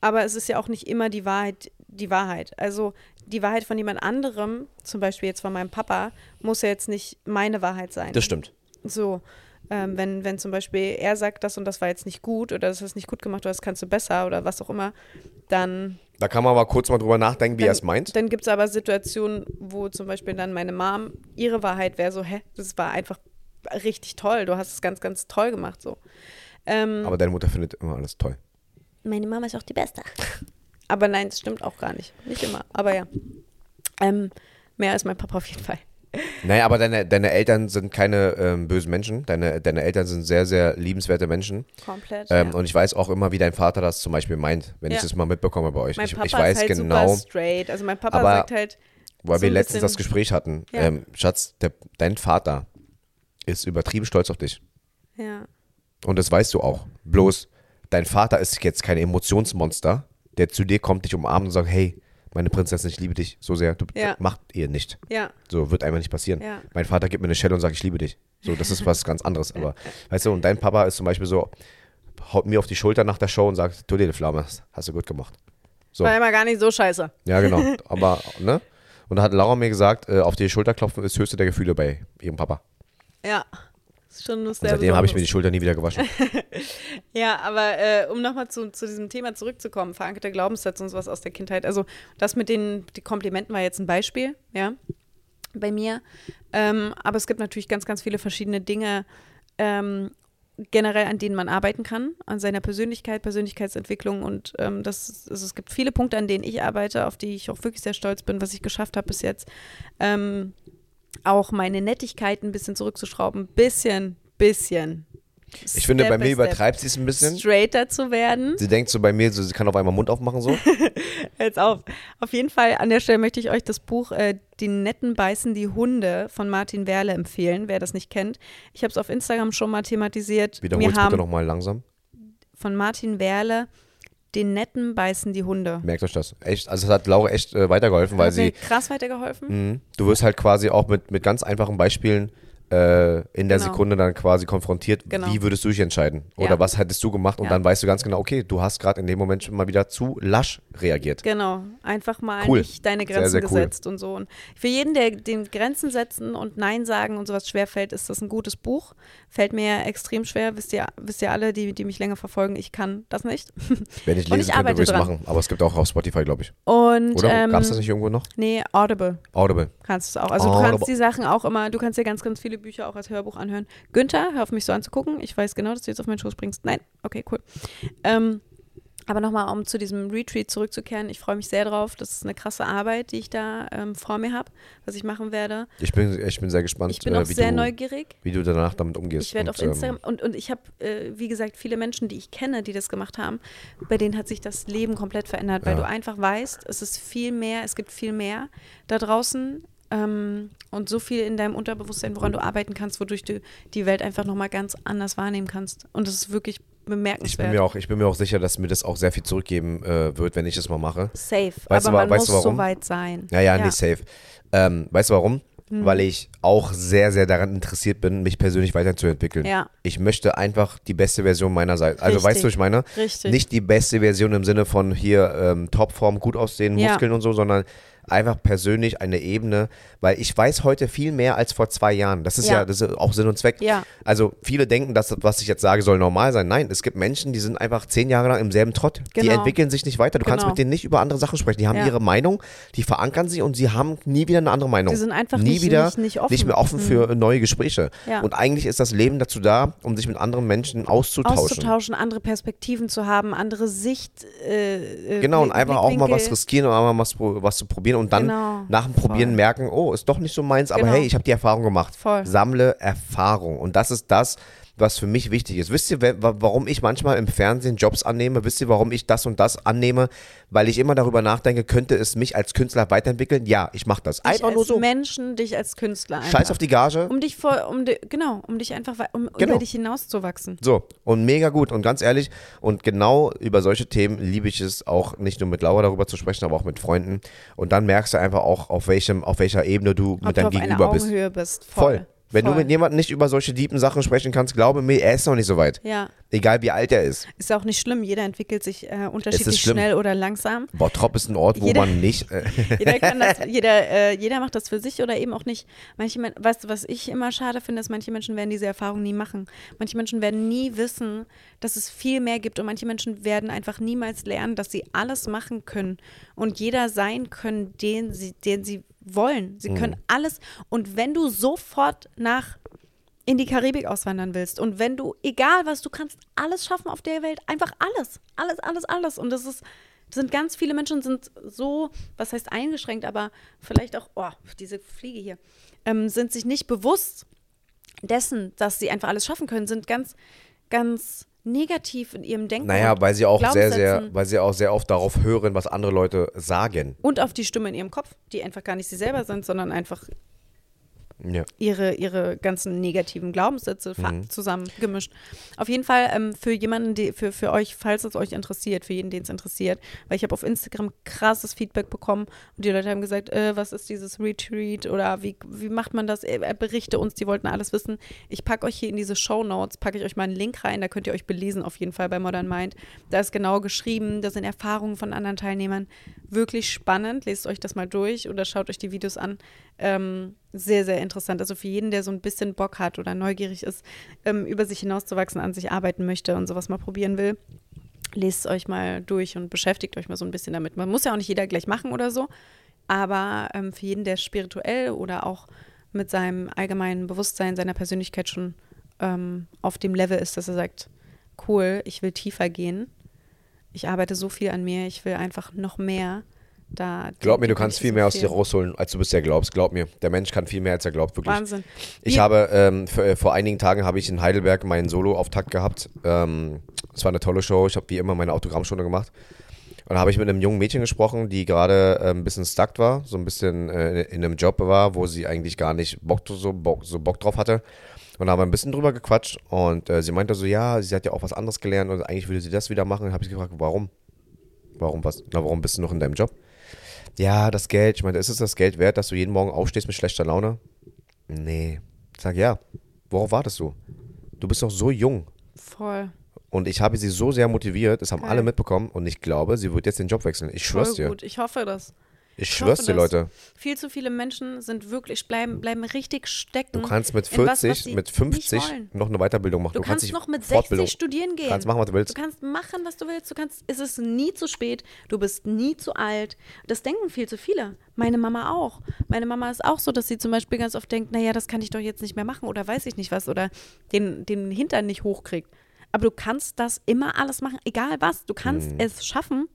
Aber es ist ja auch nicht immer die Wahrheit, die Wahrheit. Also die Wahrheit von jemand anderem, zum Beispiel jetzt von meinem Papa, muss ja jetzt nicht meine Wahrheit sein. Das stimmt. So, ähm, wenn, wenn zum Beispiel er sagt, das und das war jetzt nicht gut oder das ist nicht gut gemacht oder das kannst du besser oder was auch immer, dann, Da kann man aber kurz mal drüber nachdenken, wie er es meint. dann gibt es aber Situationen, wo zum Beispiel dann meine Mom, ihre Wahrheit wäre so, hä, das war einfach richtig toll, du hast es ganz, ganz toll gemacht so. Ähm, Aber deine Mutter findet immer alles toll. meine Mama ist auch die Beste. Aber nein, das stimmt auch gar nicht. Nicht immer, aber ja. Ähm, mehr als mein Papa auf jeden Fall. Naja, aber deine, deine Eltern sind keine ähm, bösen Menschen. Deine, deine Eltern sind sehr, sehr liebenswerte Menschen. Komplett. Ähm, ja. Und ich weiß auch immer, wie dein Vater das zum Beispiel meint, wenn ich Ja. das mal mitbekomme bei euch. mein ich, Papa ich weiß ist halt genau, super straight. Also mein Papa Aber sagt halt, weil so wir letztens das Gespräch hatten. Ja. Ähm, Schatz, der, dein Vater ist übertrieben stolz auf dich. Ja. Und das weißt du auch. Bloß, dein Vater ist jetzt kein Emotionsmonster, der zu dir kommt, dich umarmt und sagt, hey, meine Prinzessin, ich liebe dich so sehr. Du, Ja. Macht ihr nicht. Ja. So, wird einfach nicht passieren. Ja. Mein Vater gibt mir eine Schelle und sagt, ich liebe dich. So, das ist was ganz anderes. Aber, weißt du, und dein Papa ist zum Beispiel so, haut mir auf die Schulter nach der Show und sagt, du die Flamme, hast du gut gemacht. So. War immer gar nicht so scheiße. Ja, genau. Aber, ne? Und da hat Laura mir gesagt, äh, auf die Schulter klopfen ist höchste der Gefühle bei ihrem Papa. Ja. Ist schon Und sehr seitdem habe ich mir die. Schulter nie wieder gewaschen. Ja, aber äh, um nochmal zu, zu diesem Thema zurückzukommen, verankerte Glaubenssätze und sowas aus der Kindheit. Also das mit den die Komplimenten war jetzt ein Beispiel, ja, bei mir. Ähm, aber es gibt natürlich ganz, ganz viele verschiedene Dinge ähm, generell, an denen man arbeiten kann, an seiner Persönlichkeit, Persönlichkeitsentwicklung und ähm, das, also es gibt viele Punkte, an denen ich arbeite, auf die ich auch wirklich sehr stolz bin, was ich geschafft habe bis jetzt. Ähm, auch meine Nettigkeit ein bisschen zurückzuschrauben, bisschen, bisschen. Ich finde, bei mir übertreibt sie es ein bisschen. straighter zu werden. Sie denkt so bei mir, so, sie kann auf einmal Mund aufmachen so. Jetzt auf. Auf jeden Fall an der Stelle möchte ich euch das Buch äh, Die Netten beißen die Hunde von Martin Werle empfehlen, wer das nicht kennt. Ich habe es auf Instagram schon mal thematisiert. Wiederhol's Wir bitte nochmal langsam. von Martin Werle Die Netten beißen die Hunde. Merkt euch das. Echt, also es hat Laura echt äh, weitergeholfen, weil sie, krass weitergeholfen. mh, du wirst halt quasi auch mit, mit ganz einfachen Beispielen äh, in der Genau. Sekunde dann quasi konfrontiert, Genau. wie würdest du dich entscheiden? Oder Ja. was hättest du gemacht? Und Ja. dann weißt du ganz genau, okay, du hast gerade in dem Moment schon mal wieder zu lasch reagiert. Genau, einfach mal Cool. nicht deine Sehr, Grenzen sehr cool. gesetzt und so. Und für jeden, der den Grenzen setzen und Nein sagen und sowas schwerfällt, ist das ein gutes Buch. Fällt mir extrem schwer, wisst ihr, wisst ihr alle, die, die mich länger verfolgen, ich kann das nicht. Wenn ich Und lesen ich könnte, würde ich es machen. Aber es gibt auch auf Spotify, glaube ich. Und Oder? ähm, Gab es das nicht irgendwo noch? nee, Audible Audible. kannst du es auch. Also du Audible. kannst die Sachen auch immer, du kannst dir ganz, ganz viele Bücher auch als Hörbuch anhören. Günther, hör auf mich so anzugucken. Ich weiß genau, dass du jetzt auf meinen Schoß springst. Nein, okay, cool. Ähm, aber nochmal, um zu diesem Retreat zurückzukehren, ich freue mich sehr drauf. Das ist eine krasse Arbeit, die ich da ähm, vor mir habe, was ich machen werde. Ich bin, ich bin sehr gespannt, Ich bin äh, auch wie, sehr du, neugierig. wie du danach damit umgehst. Ich werde auf Instagram Ähm, und, und ich habe, äh, wie gesagt, viele Menschen, die ich kenne, die das gemacht haben, bei denen hat sich das Leben komplett verändert, weil Ja. du einfach weißt, es ist viel mehr, es gibt viel mehr da draußen ähm, und so viel in deinem Unterbewusstsein, woran du arbeiten kannst, wodurch du die Welt einfach nochmal ganz anders wahrnehmen kannst. Und das ist wirklich ich, bin bemerkenswert. mir auch, ich bin mir auch sicher, dass mir das auch sehr viel zurückgeben äh, wird, wenn ich das mal mache. Safe, Weißt aber du man weißt muss du so warum? weit sein. Ja, ja, nee, safe. Ähm, weißt du warum? Hm. Weil ich auch sehr, sehr daran interessiert bin, mich persönlich weiterzuentwickeln. Ja. Ich möchte einfach die beste Version meiner Seite. Also, weißt du, ich meine? Richtig. Nicht die beste Version im Sinne von hier ähm, Topform, gut aussehen, Ja. Muskeln und so, sondern einfach persönlich eine Ebene, weil ich weiß heute viel mehr als vor zwei Jahren. Das ist ja, Ja. das ist auch Sinn und Zweck. Ja. Also viele denken, dass das, was ich jetzt sage, soll normal sein. Nein, es gibt Menschen, die sind einfach zehn Jahre lang im selben Trott. Die Genau. entwickeln sich nicht weiter. Du kannst Genau. mit denen nicht über andere Sachen sprechen. Die haben Ja. ihre Meinung, die verankern sie und sie haben nie wieder eine andere Meinung. Die sind einfach nie nicht- wieder nicht- nicht offen. mehr offen für neue Gespräche. Und eigentlich ist das Leben dazu da, um sich mit anderen Menschen auszutauschen. auszutauschen, andere Perspektiven zu haben, andere Sicht. Äh, äh, Genau, und einfach auch mal was riskieren und einmal was, was zu probieren und dann Genau, nach dem Probieren voll. merken, oh, ist doch nicht so meins, aber Genau. hey, ich habe die Erfahrung gemacht. Voll. Sammle Erfahrung. Und das ist das, was für mich wichtig ist. Wisst ihr, warum ich manchmal im Fernsehen Jobs annehme? Wisst ihr, warum ich das und das annehme? Weil ich immer darüber nachdenke, könnte es mich als Künstler weiterentwickeln? Ja, ich mache das. Dich Einfach nur als so. Menschen, dich als Künstler. Einfach. Scheiß auf die Gage. Um dich vor, um di genau, um dich einfach, um Genau. über dich hinauszuwachsen. So, und mega gut. Und ganz ehrlich, und genau über solche Themen liebe ich es auch nicht nur mit Laura darüber zu sprechen, aber auch mit Freunden. Und dann merkst du einfach auch, auf, welchem, auf welcher Ebene du Ob mit deinem Gegenüber bist. Bist. Voll. Voll. Wenn Voll. du mit jemandem nicht über solche deepen Sachen sprechen kannst, glaube mir, er ist noch nicht so weit. Ja, Egal wie alt er ist. ist auch nicht schlimm. Jeder entwickelt sich äh, unterschiedlich schnell oder langsam. Bottrop ist ein Ort, wo Jeder- man nicht. Äh, Jeder kann das, jeder, äh, jeder macht das für sich oder eben auch nicht. Manche, weißt du, was ich immer schade finde, ist, manche Menschen werden diese Erfahrung nie machen. Manche Menschen werden nie wissen, dass es viel mehr gibt und manche Menschen werden einfach niemals lernen, dass sie alles machen können und jeder sein können, den sie, den sie wollen. Sie können alles. Und wenn du sofort nach in die Karibik auswandern willst und wenn du, egal was, du kannst alles schaffen auf der Welt, einfach alles, alles, alles, alles. Und das ist, sind ganz viele Menschen sind so, was heißt eingeschränkt, aber vielleicht auch, oh, diese Fliege hier, ähm, sind sich nicht bewusst dessen, dass sie einfach alles schaffen können, sind ganz, ganz negativ in ihrem Denken. naja, weil sie auch sehr, sehr, weil sie auch sehr oft darauf hören, was andere Leute sagen. und auf die Stimme in ihrem Kopf, die einfach gar nicht sie selber sind, sondern einfach Ja. ihre, ihre ganzen negativen Glaubenssätze Mhm. zusammengemischt. Auf jeden Fall ähm, für jemanden, die, für, für euch, falls es euch interessiert, für jeden, den es interessiert, weil ich habe auf Instagram krasses Feedback bekommen und die Leute haben gesagt, äh, was ist dieses Retreat oder wie, wie macht man das? Äh, berichte uns, die wollten alles wissen. Ich packe euch hier in diese Show Notes, packe ich euch mal einen Link rein, da könnt ihr euch belesen auf jeden Fall bei Modern Mind. Da ist genau geschrieben, da sind Erfahrungen von anderen Teilnehmern. Wirklich spannend, lest euch das mal durch oder schaut euch die Videos an. Ähm, sehr, sehr interessant. Also für jeden, der so ein bisschen Bock hat oder neugierig ist, ähm, über sich hinauszuwachsen, an sich arbeiten möchte und sowas mal probieren will, lest es euch mal durch und beschäftigt euch mal so ein bisschen damit. Man muss ja auch nicht jeder gleich machen oder so, aber ähm, für jeden, der spirituell oder auch mit seinem allgemeinen Bewusstsein, seiner Persönlichkeit schon ähm, auf dem Level ist, dass er sagt, cool, ich will tiefer gehen. Ich arbeite so viel an mir, ich will einfach noch mehr. Da Glaub mir, du kannst viel so mehr aus dir rausholen, als du bisher glaubst. Glaub mir. Der Mensch kann viel mehr, als er glaubt, wirklich. Wahnsinn. Ich Wir- habe ähm, vor, äh, vor einigen Tagen habe ich in Heidelberg meinen Solo-Auftakt gehabt. Ähm, es war eine tolle Show. Ich habe wie immer meine Autogrammstunde gemacht. Und da habe ich mit einem jungen Mädchen gesprochen, die gerade äh, ein bisschen stuck war, so ein bisschen äh, in einem Job war, wo sie eigentlich gar nicht Bock, so, Bock, so Bock drauf hatte. Und da haben wir ein bisschen drüber gequatscht und äh, sie meinte so, ja, sie hat ja auch was anderes gelernt und eigentlich würde sie das wieder machen. Und habe ich gefragt, warum? Warum was? Na, warum bist du noch in deinem Job? Ja, das Geld. Ich meinte, ist es das Geld wert, dass du jeden Morgen aufstehst mit schlechter Laune? Nee. Ich sag, ja. Worauf wartest du? Du bist doch so jung. Voll. Und ich habe sie so sehr motiviert, das haben Geil. alle mitbekommen und ich glaube, sie wird jetzt den Job wechseln. Ich schwör's dir. gut. Ich hoffe das. Ich Ich schwör's dir. Leute. Viel zu viele Menschen sind wirklich, bleiben, bleiben richtig stecken. Du kannst mit in was, 40, was sie mit nicht 50 wollen. noch eine Weiterbildung machen. Du, kannst dich noch mit Fortbildung- 60 studieren gehen. kannst machen, was du willst. Du kannst machen, was du willst. Du kannst, es ist nie zu spät. Du bist nie zu alt. Das denken viel zu viele. Meine Mama auch. Meine Mama ist auch so, dass sie zum Beispiel ganz oft denkt, naja, das kann ich doch jetzt nicht mehr machen oder weiß ich nicht was oder den, den Hintern nicht hochkriegt. Aber du kannst das immer alles machen, egal was. Du kannst Mhm. es schaffen.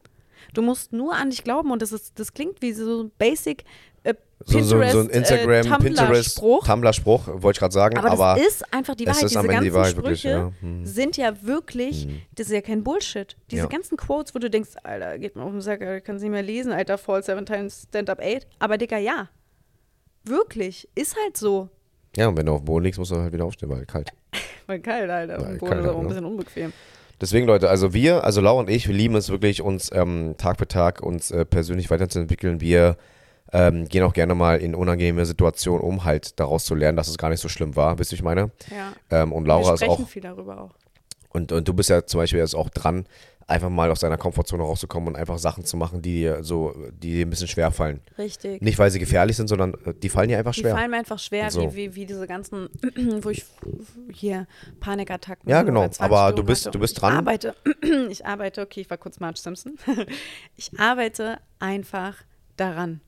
Du musst nur an dich glauben und das ist, das klingt wie so ein Basic äh, So, so, Pinterest, so ein Instagram, äh, Pinterest, Tumblr-Spruch. Wollte ich gerade sagen. Aber, Aber, das ist einfach die Wahrheit. Diese Ende die ganzen Wahrheit, wirklich, Sprüche ja. Hm. sind ja wirklich, das ist ja kein Bullshit. Diese Ja. ganzen Quotes, wo du denkst, Alter, geht mir auf den Sack, kann nicht mehr lesen, Alter, Fall seven times, stand up eight. Aber Digga, ja. Wirklich. Ist halt so. ja, und wenn du auf dem Boden liegst, musst du halt wieder aufstehen, weil kalt. Weil kalt, Alter. Auf dem Boden kalt, ist auch ein ne? bisschen unbequem. Deswegen, Leute, also wir, also Laura und ich, wir lieben es wirklich, uns ähm, Tag für Tag uns äh, persönlich weiterzuentwickeln. Wir ähm, gehen auch gerne mal in unangenehme Situationen, um halt daraus zu lernen, dass es gar nicht so schlimm war, wisst ihr, ich meine? Ja. Ähm, und Laura Wir ist auch, viel darüber auch. und, und du bist ja zum Beispiel jetzt auch dran, einfach mal aus deiner Komfortzone rauszukommen und einfach Sachen zu machen, die dir so, die dir ein bisschen schwer fallen. Richtig. Nicht, weil sie gefährlich sind, sondern äh, die fallen dir einfach Die schwer. fallen mir einfach schwer, So. wie, wie, wie diese ganzen, wo ich hier Panikattacken. Ja, genau. Aber du bist- du bist Ich dran. Arbeite, ich arbeite, okay, ich war kurz Marge Simpson. Ich arbeite einfach daran,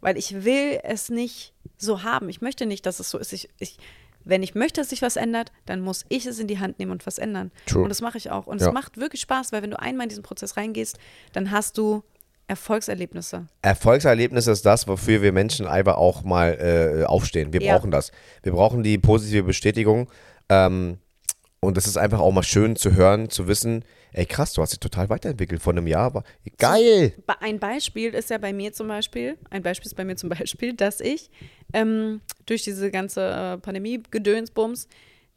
weil ich will es nicht so haben. Ich möchte nicht, dass es so ist. Ich, ich, wenn ich möchte, dass sich was ändert, dann muss ich es in die Hand nehmen und was ändern. True. Und das mache ich auch. Und Ja. es macht wirklich Spaß, weil wenn du einmal in diesen Prozess reingehst, dann hast du Erfolgserlebnisse. Erfolgserlebnis ist das, wofür wir Menschen einfach auch mal äh, aufstehen. Wir Ja. brauchen das. Wir brauchen die positive Bestätigung. Ähm, und es ist einfach auch mal schön zu hören, zu wissen, ey krass, du hast dich total weiterentwickelt von einem Jahr. War, geil! Ein Beispiel ist ja bei mir zum Beispiel, ein Beispiel ist bei mir zum Beispiel, dass ich ähm, durch diese ganze äh, Pandemie-Gedönsbums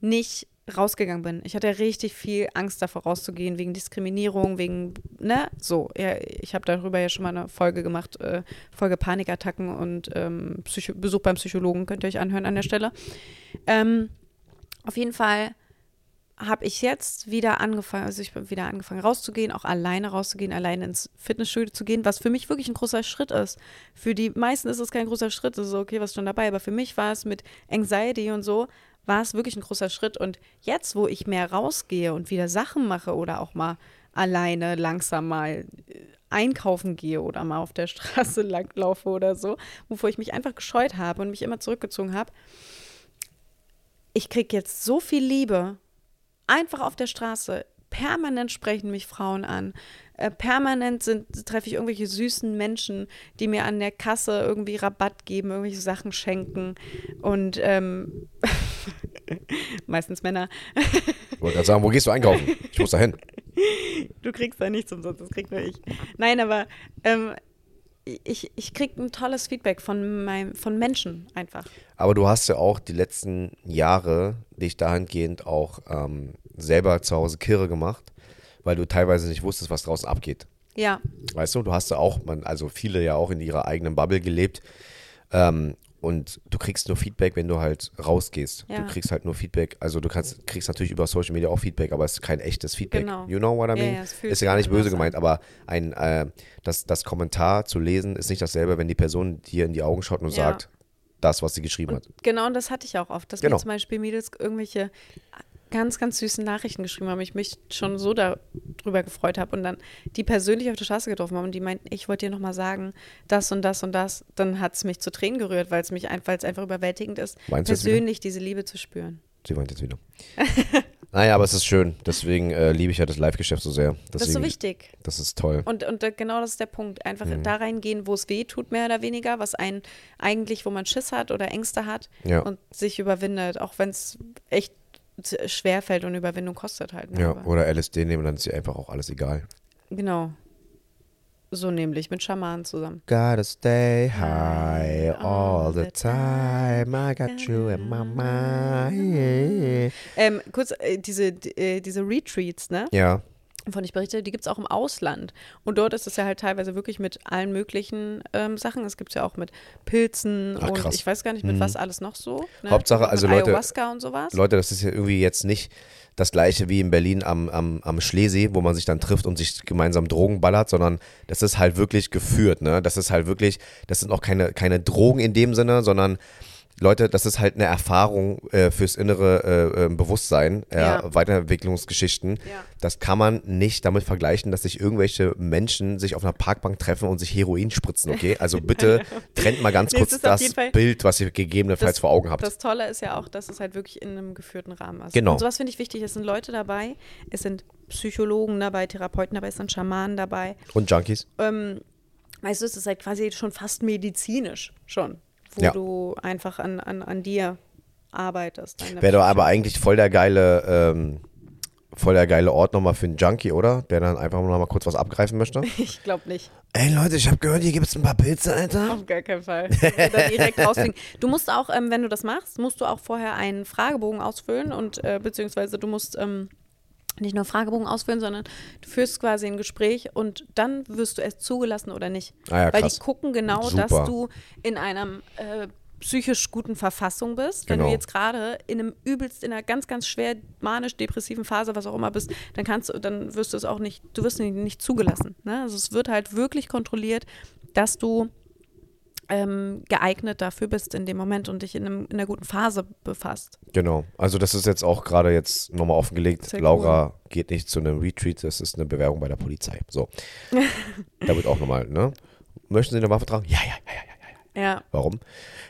nicht rausgegangen bin. Ich hatte richtig viel Angst davor rauszugehen, wegen Diskriminierung, wegen, ne, so. Ja, ich habe darüber ja schon mal eine Folge gemacht, äh, Folge Panikattacken und ähm, Besuch beim Psychologen, könnt ihr euch anhören an der Stelle. Ähm, auf jeden Fall habe ich jetzt wieder angefangen, also ich bin wieder angefangen rauszugehen, auch alleine rauszugehen, alleine ins Fitnessstudio zu gehen, was für mich wirklich ein großer Schritt ist. Für die meisten ist es kein großer Schritt, das ist okay, was schon dabei, aber für mich war es mit Anxiety und so, war es wirklich ein großer Schritt und jetzt, wo ich mehr rausgehe und wieder Sachen mache oder auch mal alleine langsam mal äh, einkaufen gehe oder mal auf der Straße langlaufe oder so, wovor ich mich einfach gescheut habe und mich immer zurückgezogen habe, ich kriege jetzt so viel Liebe einfach auf der Straße. Permanent sprechen mich Frauen an. Äh, permanent sind, treffe ich irgendwelche süßen Menschen, die mir an der Kasse irgendwie Rabatt geben, irgendwelche Sachen schenken. Und ähm, meistens Männer. Ich wollte gerade sagen, wo gehst du einkaufen? Ich muss da hin. Du kriegst da nichts umsonst, das krieg nur ich. Nein, aber ähm, ich, ich kriege ein tolles Feedback von, meinem, von Menschen einfach. Aber du hast ja auch die letzten Jahre dich dahingehend auch ähm, selber zu Hause kirre gemacht, weil du teilweise nicht wusstest, was draußen abgeht. Ja, Weißt du, du hast ja auch, man, also viele ja auch in ihrer eigenen Bubble gelebt. Ähm, und du kriegst nur Feedback, wenn du halt rausgehst. Ja. Du kriegst halt nur Feedback. Also du kannst, kriegst natürlich über Social Media auch Feedback, aber es ist kein echtes Feedback. Genau. You know what I Ja, mean? ja, fühlt ist ja gar nicht böse gemeint, aber ein, äh, das, das Kommentar zu lesen ist nicht dasselbe, wenn die Person dir in die Augen schaut und Ja. sagt, das, was sie geschrieben hat. genau, und das hatte ich auch oft, dass Genau. mir zum Beispiel Mädels irgendwelche ganz, ganz süßen Nachrichten geschrieben haben. Ich mich schon so darüber gefreut habe und dann die persönlich auf der Straße getroffen haben und die meinten, ich wollte dir nochmal sagen, das und das und das. Dann hat es mich zu Tränen gerührt, weil es mich ein- weil es einfach überwältigend ist, Meinst persönlich diese Liebe zu spüren. Sie weint jetzt wieder. naja, aber es ist schön. Deswegen äh, liebe ich ja das Live-Geschäft so sehr. Deswegen, Das ist so wichtig. Das ist toll. Und, und da- genau das ist der Punkt. Einfach Mhm. da reingehen, wo es weh tut, mehr oder weniger, was einen eigentlich, wo man Schiss hat oder Ängste hat Ja. und sich überwindet, auch wenn es echt schwer fällt und Überwindung kostet halt. Ne? Ja, Aber- oder LSD nehmen, dann ist dir einfach auch alles egal. Genau. So nämlich mit Schamanen zusammen. Gotta stay high all the time. I got you in my mind. Ähm, kurz, äh, diese, äh, diese Retreats, ne? Ja, Von ich berichte, die gibt es auch im Ausland. Und dort ist es ja halt teilweise wirklich mit allen möglichen ähm, Sachen. Es gibt es ja auch mit Pilzen Ach, und ich weiß gar nicht, mit was alles noch so. Ne? Hauptsache, also Leute- Ayahuasca und sowas. Leute, das ist ja irgendwie jetzt nicht das gleiche wie in Berlin am, am, am Schlesee, wo man sich dann trifft und sich gemeinsam Drogen ballert, sondern das ist halt wirklich geführt, ne? Das ist halt wirklich, das sind auch keine, keine Drogen in dem Sinne, sondern Leute, das ist halt eine Erfahrung äh, fürs innere äh, äh, Bewusstsein, ja, Ja. Weiterentwicklungsgeschichten. Ja. Das kann man nicht damit vergleichen, dass sich irgendwelche Menschen sich auf einer Parkbank treffen und sich Heroin spritzen, okay? Also bitte trennt mal ganz Nee, kurz das Bild, was ihr gegebenenfalls Das- vor Augen habt. Das Tolle ist ja auch, dass es halt wirklich in einem geführten Rahmen ist. Genau. Und sowas finde ich wichtig. Es sind Leute dabei, es sind Psychologen dabei, Therapeuten dabei, es sind Schamanen dabei. und Junkies? Ähm, weißt du, es ist halt quasi schon fast medizinisch schon, wo Ja. du einfach an, an, an dir arbeitest. Wäre doch aber eigentlich voll der geile, ähm, voll der geile Ort nochmal für einen Junkie, oder? Der dann einfach nochmal kurz was abgreifen möchte. Ich glaube nicht. Ey Leute, ich habe gehört, hier gibt es ein paar Pilze, Alter. Auf gar keinen Fall. Dann direkt rausfliegen. Du musst auch, ähm, wenn du das machst, musst du auch vorher einen Fragebogen ausfüllen und äh, beziehungsweise du musst ähm, nicht nur Fragebogen ausfüllen, sondern du führst quasi ein Gespräch und dann wirst du erst zugelassen oder nicht. Ah ja, Weil krass. die gucken genau, Super. dass du in einem äh, psychisch guten Verfassung bist. Wenn Genau. du jetzt gerade in einem übelst, in einer ganz, ganz schwer manisch-depressiven Phase, was auch immer bist, dann kannst du, dann wirst du es auch nicht, du wirst nicht, nicht zugelassen. Ne? Also es wird halt wirklich kontrolliert, dass du ähm, geeignet dafür bist in dem Moment und dich in, einem, in einer guten Phase befasst. Genau. Also das ist jetzt auch gerade jetzt nochmal offengelegt. Sehr Laura geht nicht zu einem Retreat, das ist eine Bewerbung bei der Polizei. So. da wird auch nochmal, ne? Möchten Sie eine Waffe tragen? Ja, ja, ja, ja, ja, ja. Ja, Warum?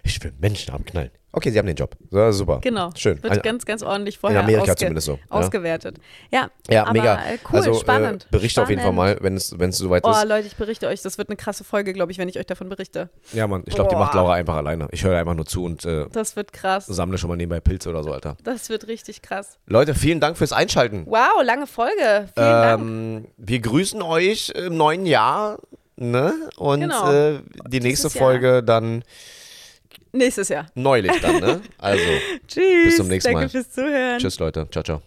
Ich will Menschen abknallen. Okay, Sie haben den Job. So, super. genau. Schön. Wird Ein- ganz, ganz ordentlich vorher Amerika ausge zumindest so, ja. ausgewertet. Ja, ja, aber, mega. Äh, cool, also spannend. Äh, berichte auf jeden Fall spannend. mal, wenn es, wenn es soweit Oh, ist. Leute, ich berichte euch. Das wird eine krasse Folge, glaube ich, wenn ich euch davon berichte. Ja, Mann, ich glaube, die macht Laura einfach alleine. Ich höre einfach nur zu und äh, Das wird krass. sammle schon mal nebenbei Pilze oder so, Alter. Das wird richtig krass. Leute, vielen Dank fürs Einschalten. Wow, lange Folge. Vielen Dank. Ähm, wir grüßen euch im neuen Jahr. Ne? Und Genau. äh, die nächste Jahr. Folge dann Nächstes Jahr. neulich dann, ne? Also, Tschüss. Bis zum nächsten Danke Mal. fürs Zuhören. tschüss Leute. Ciao, ciao.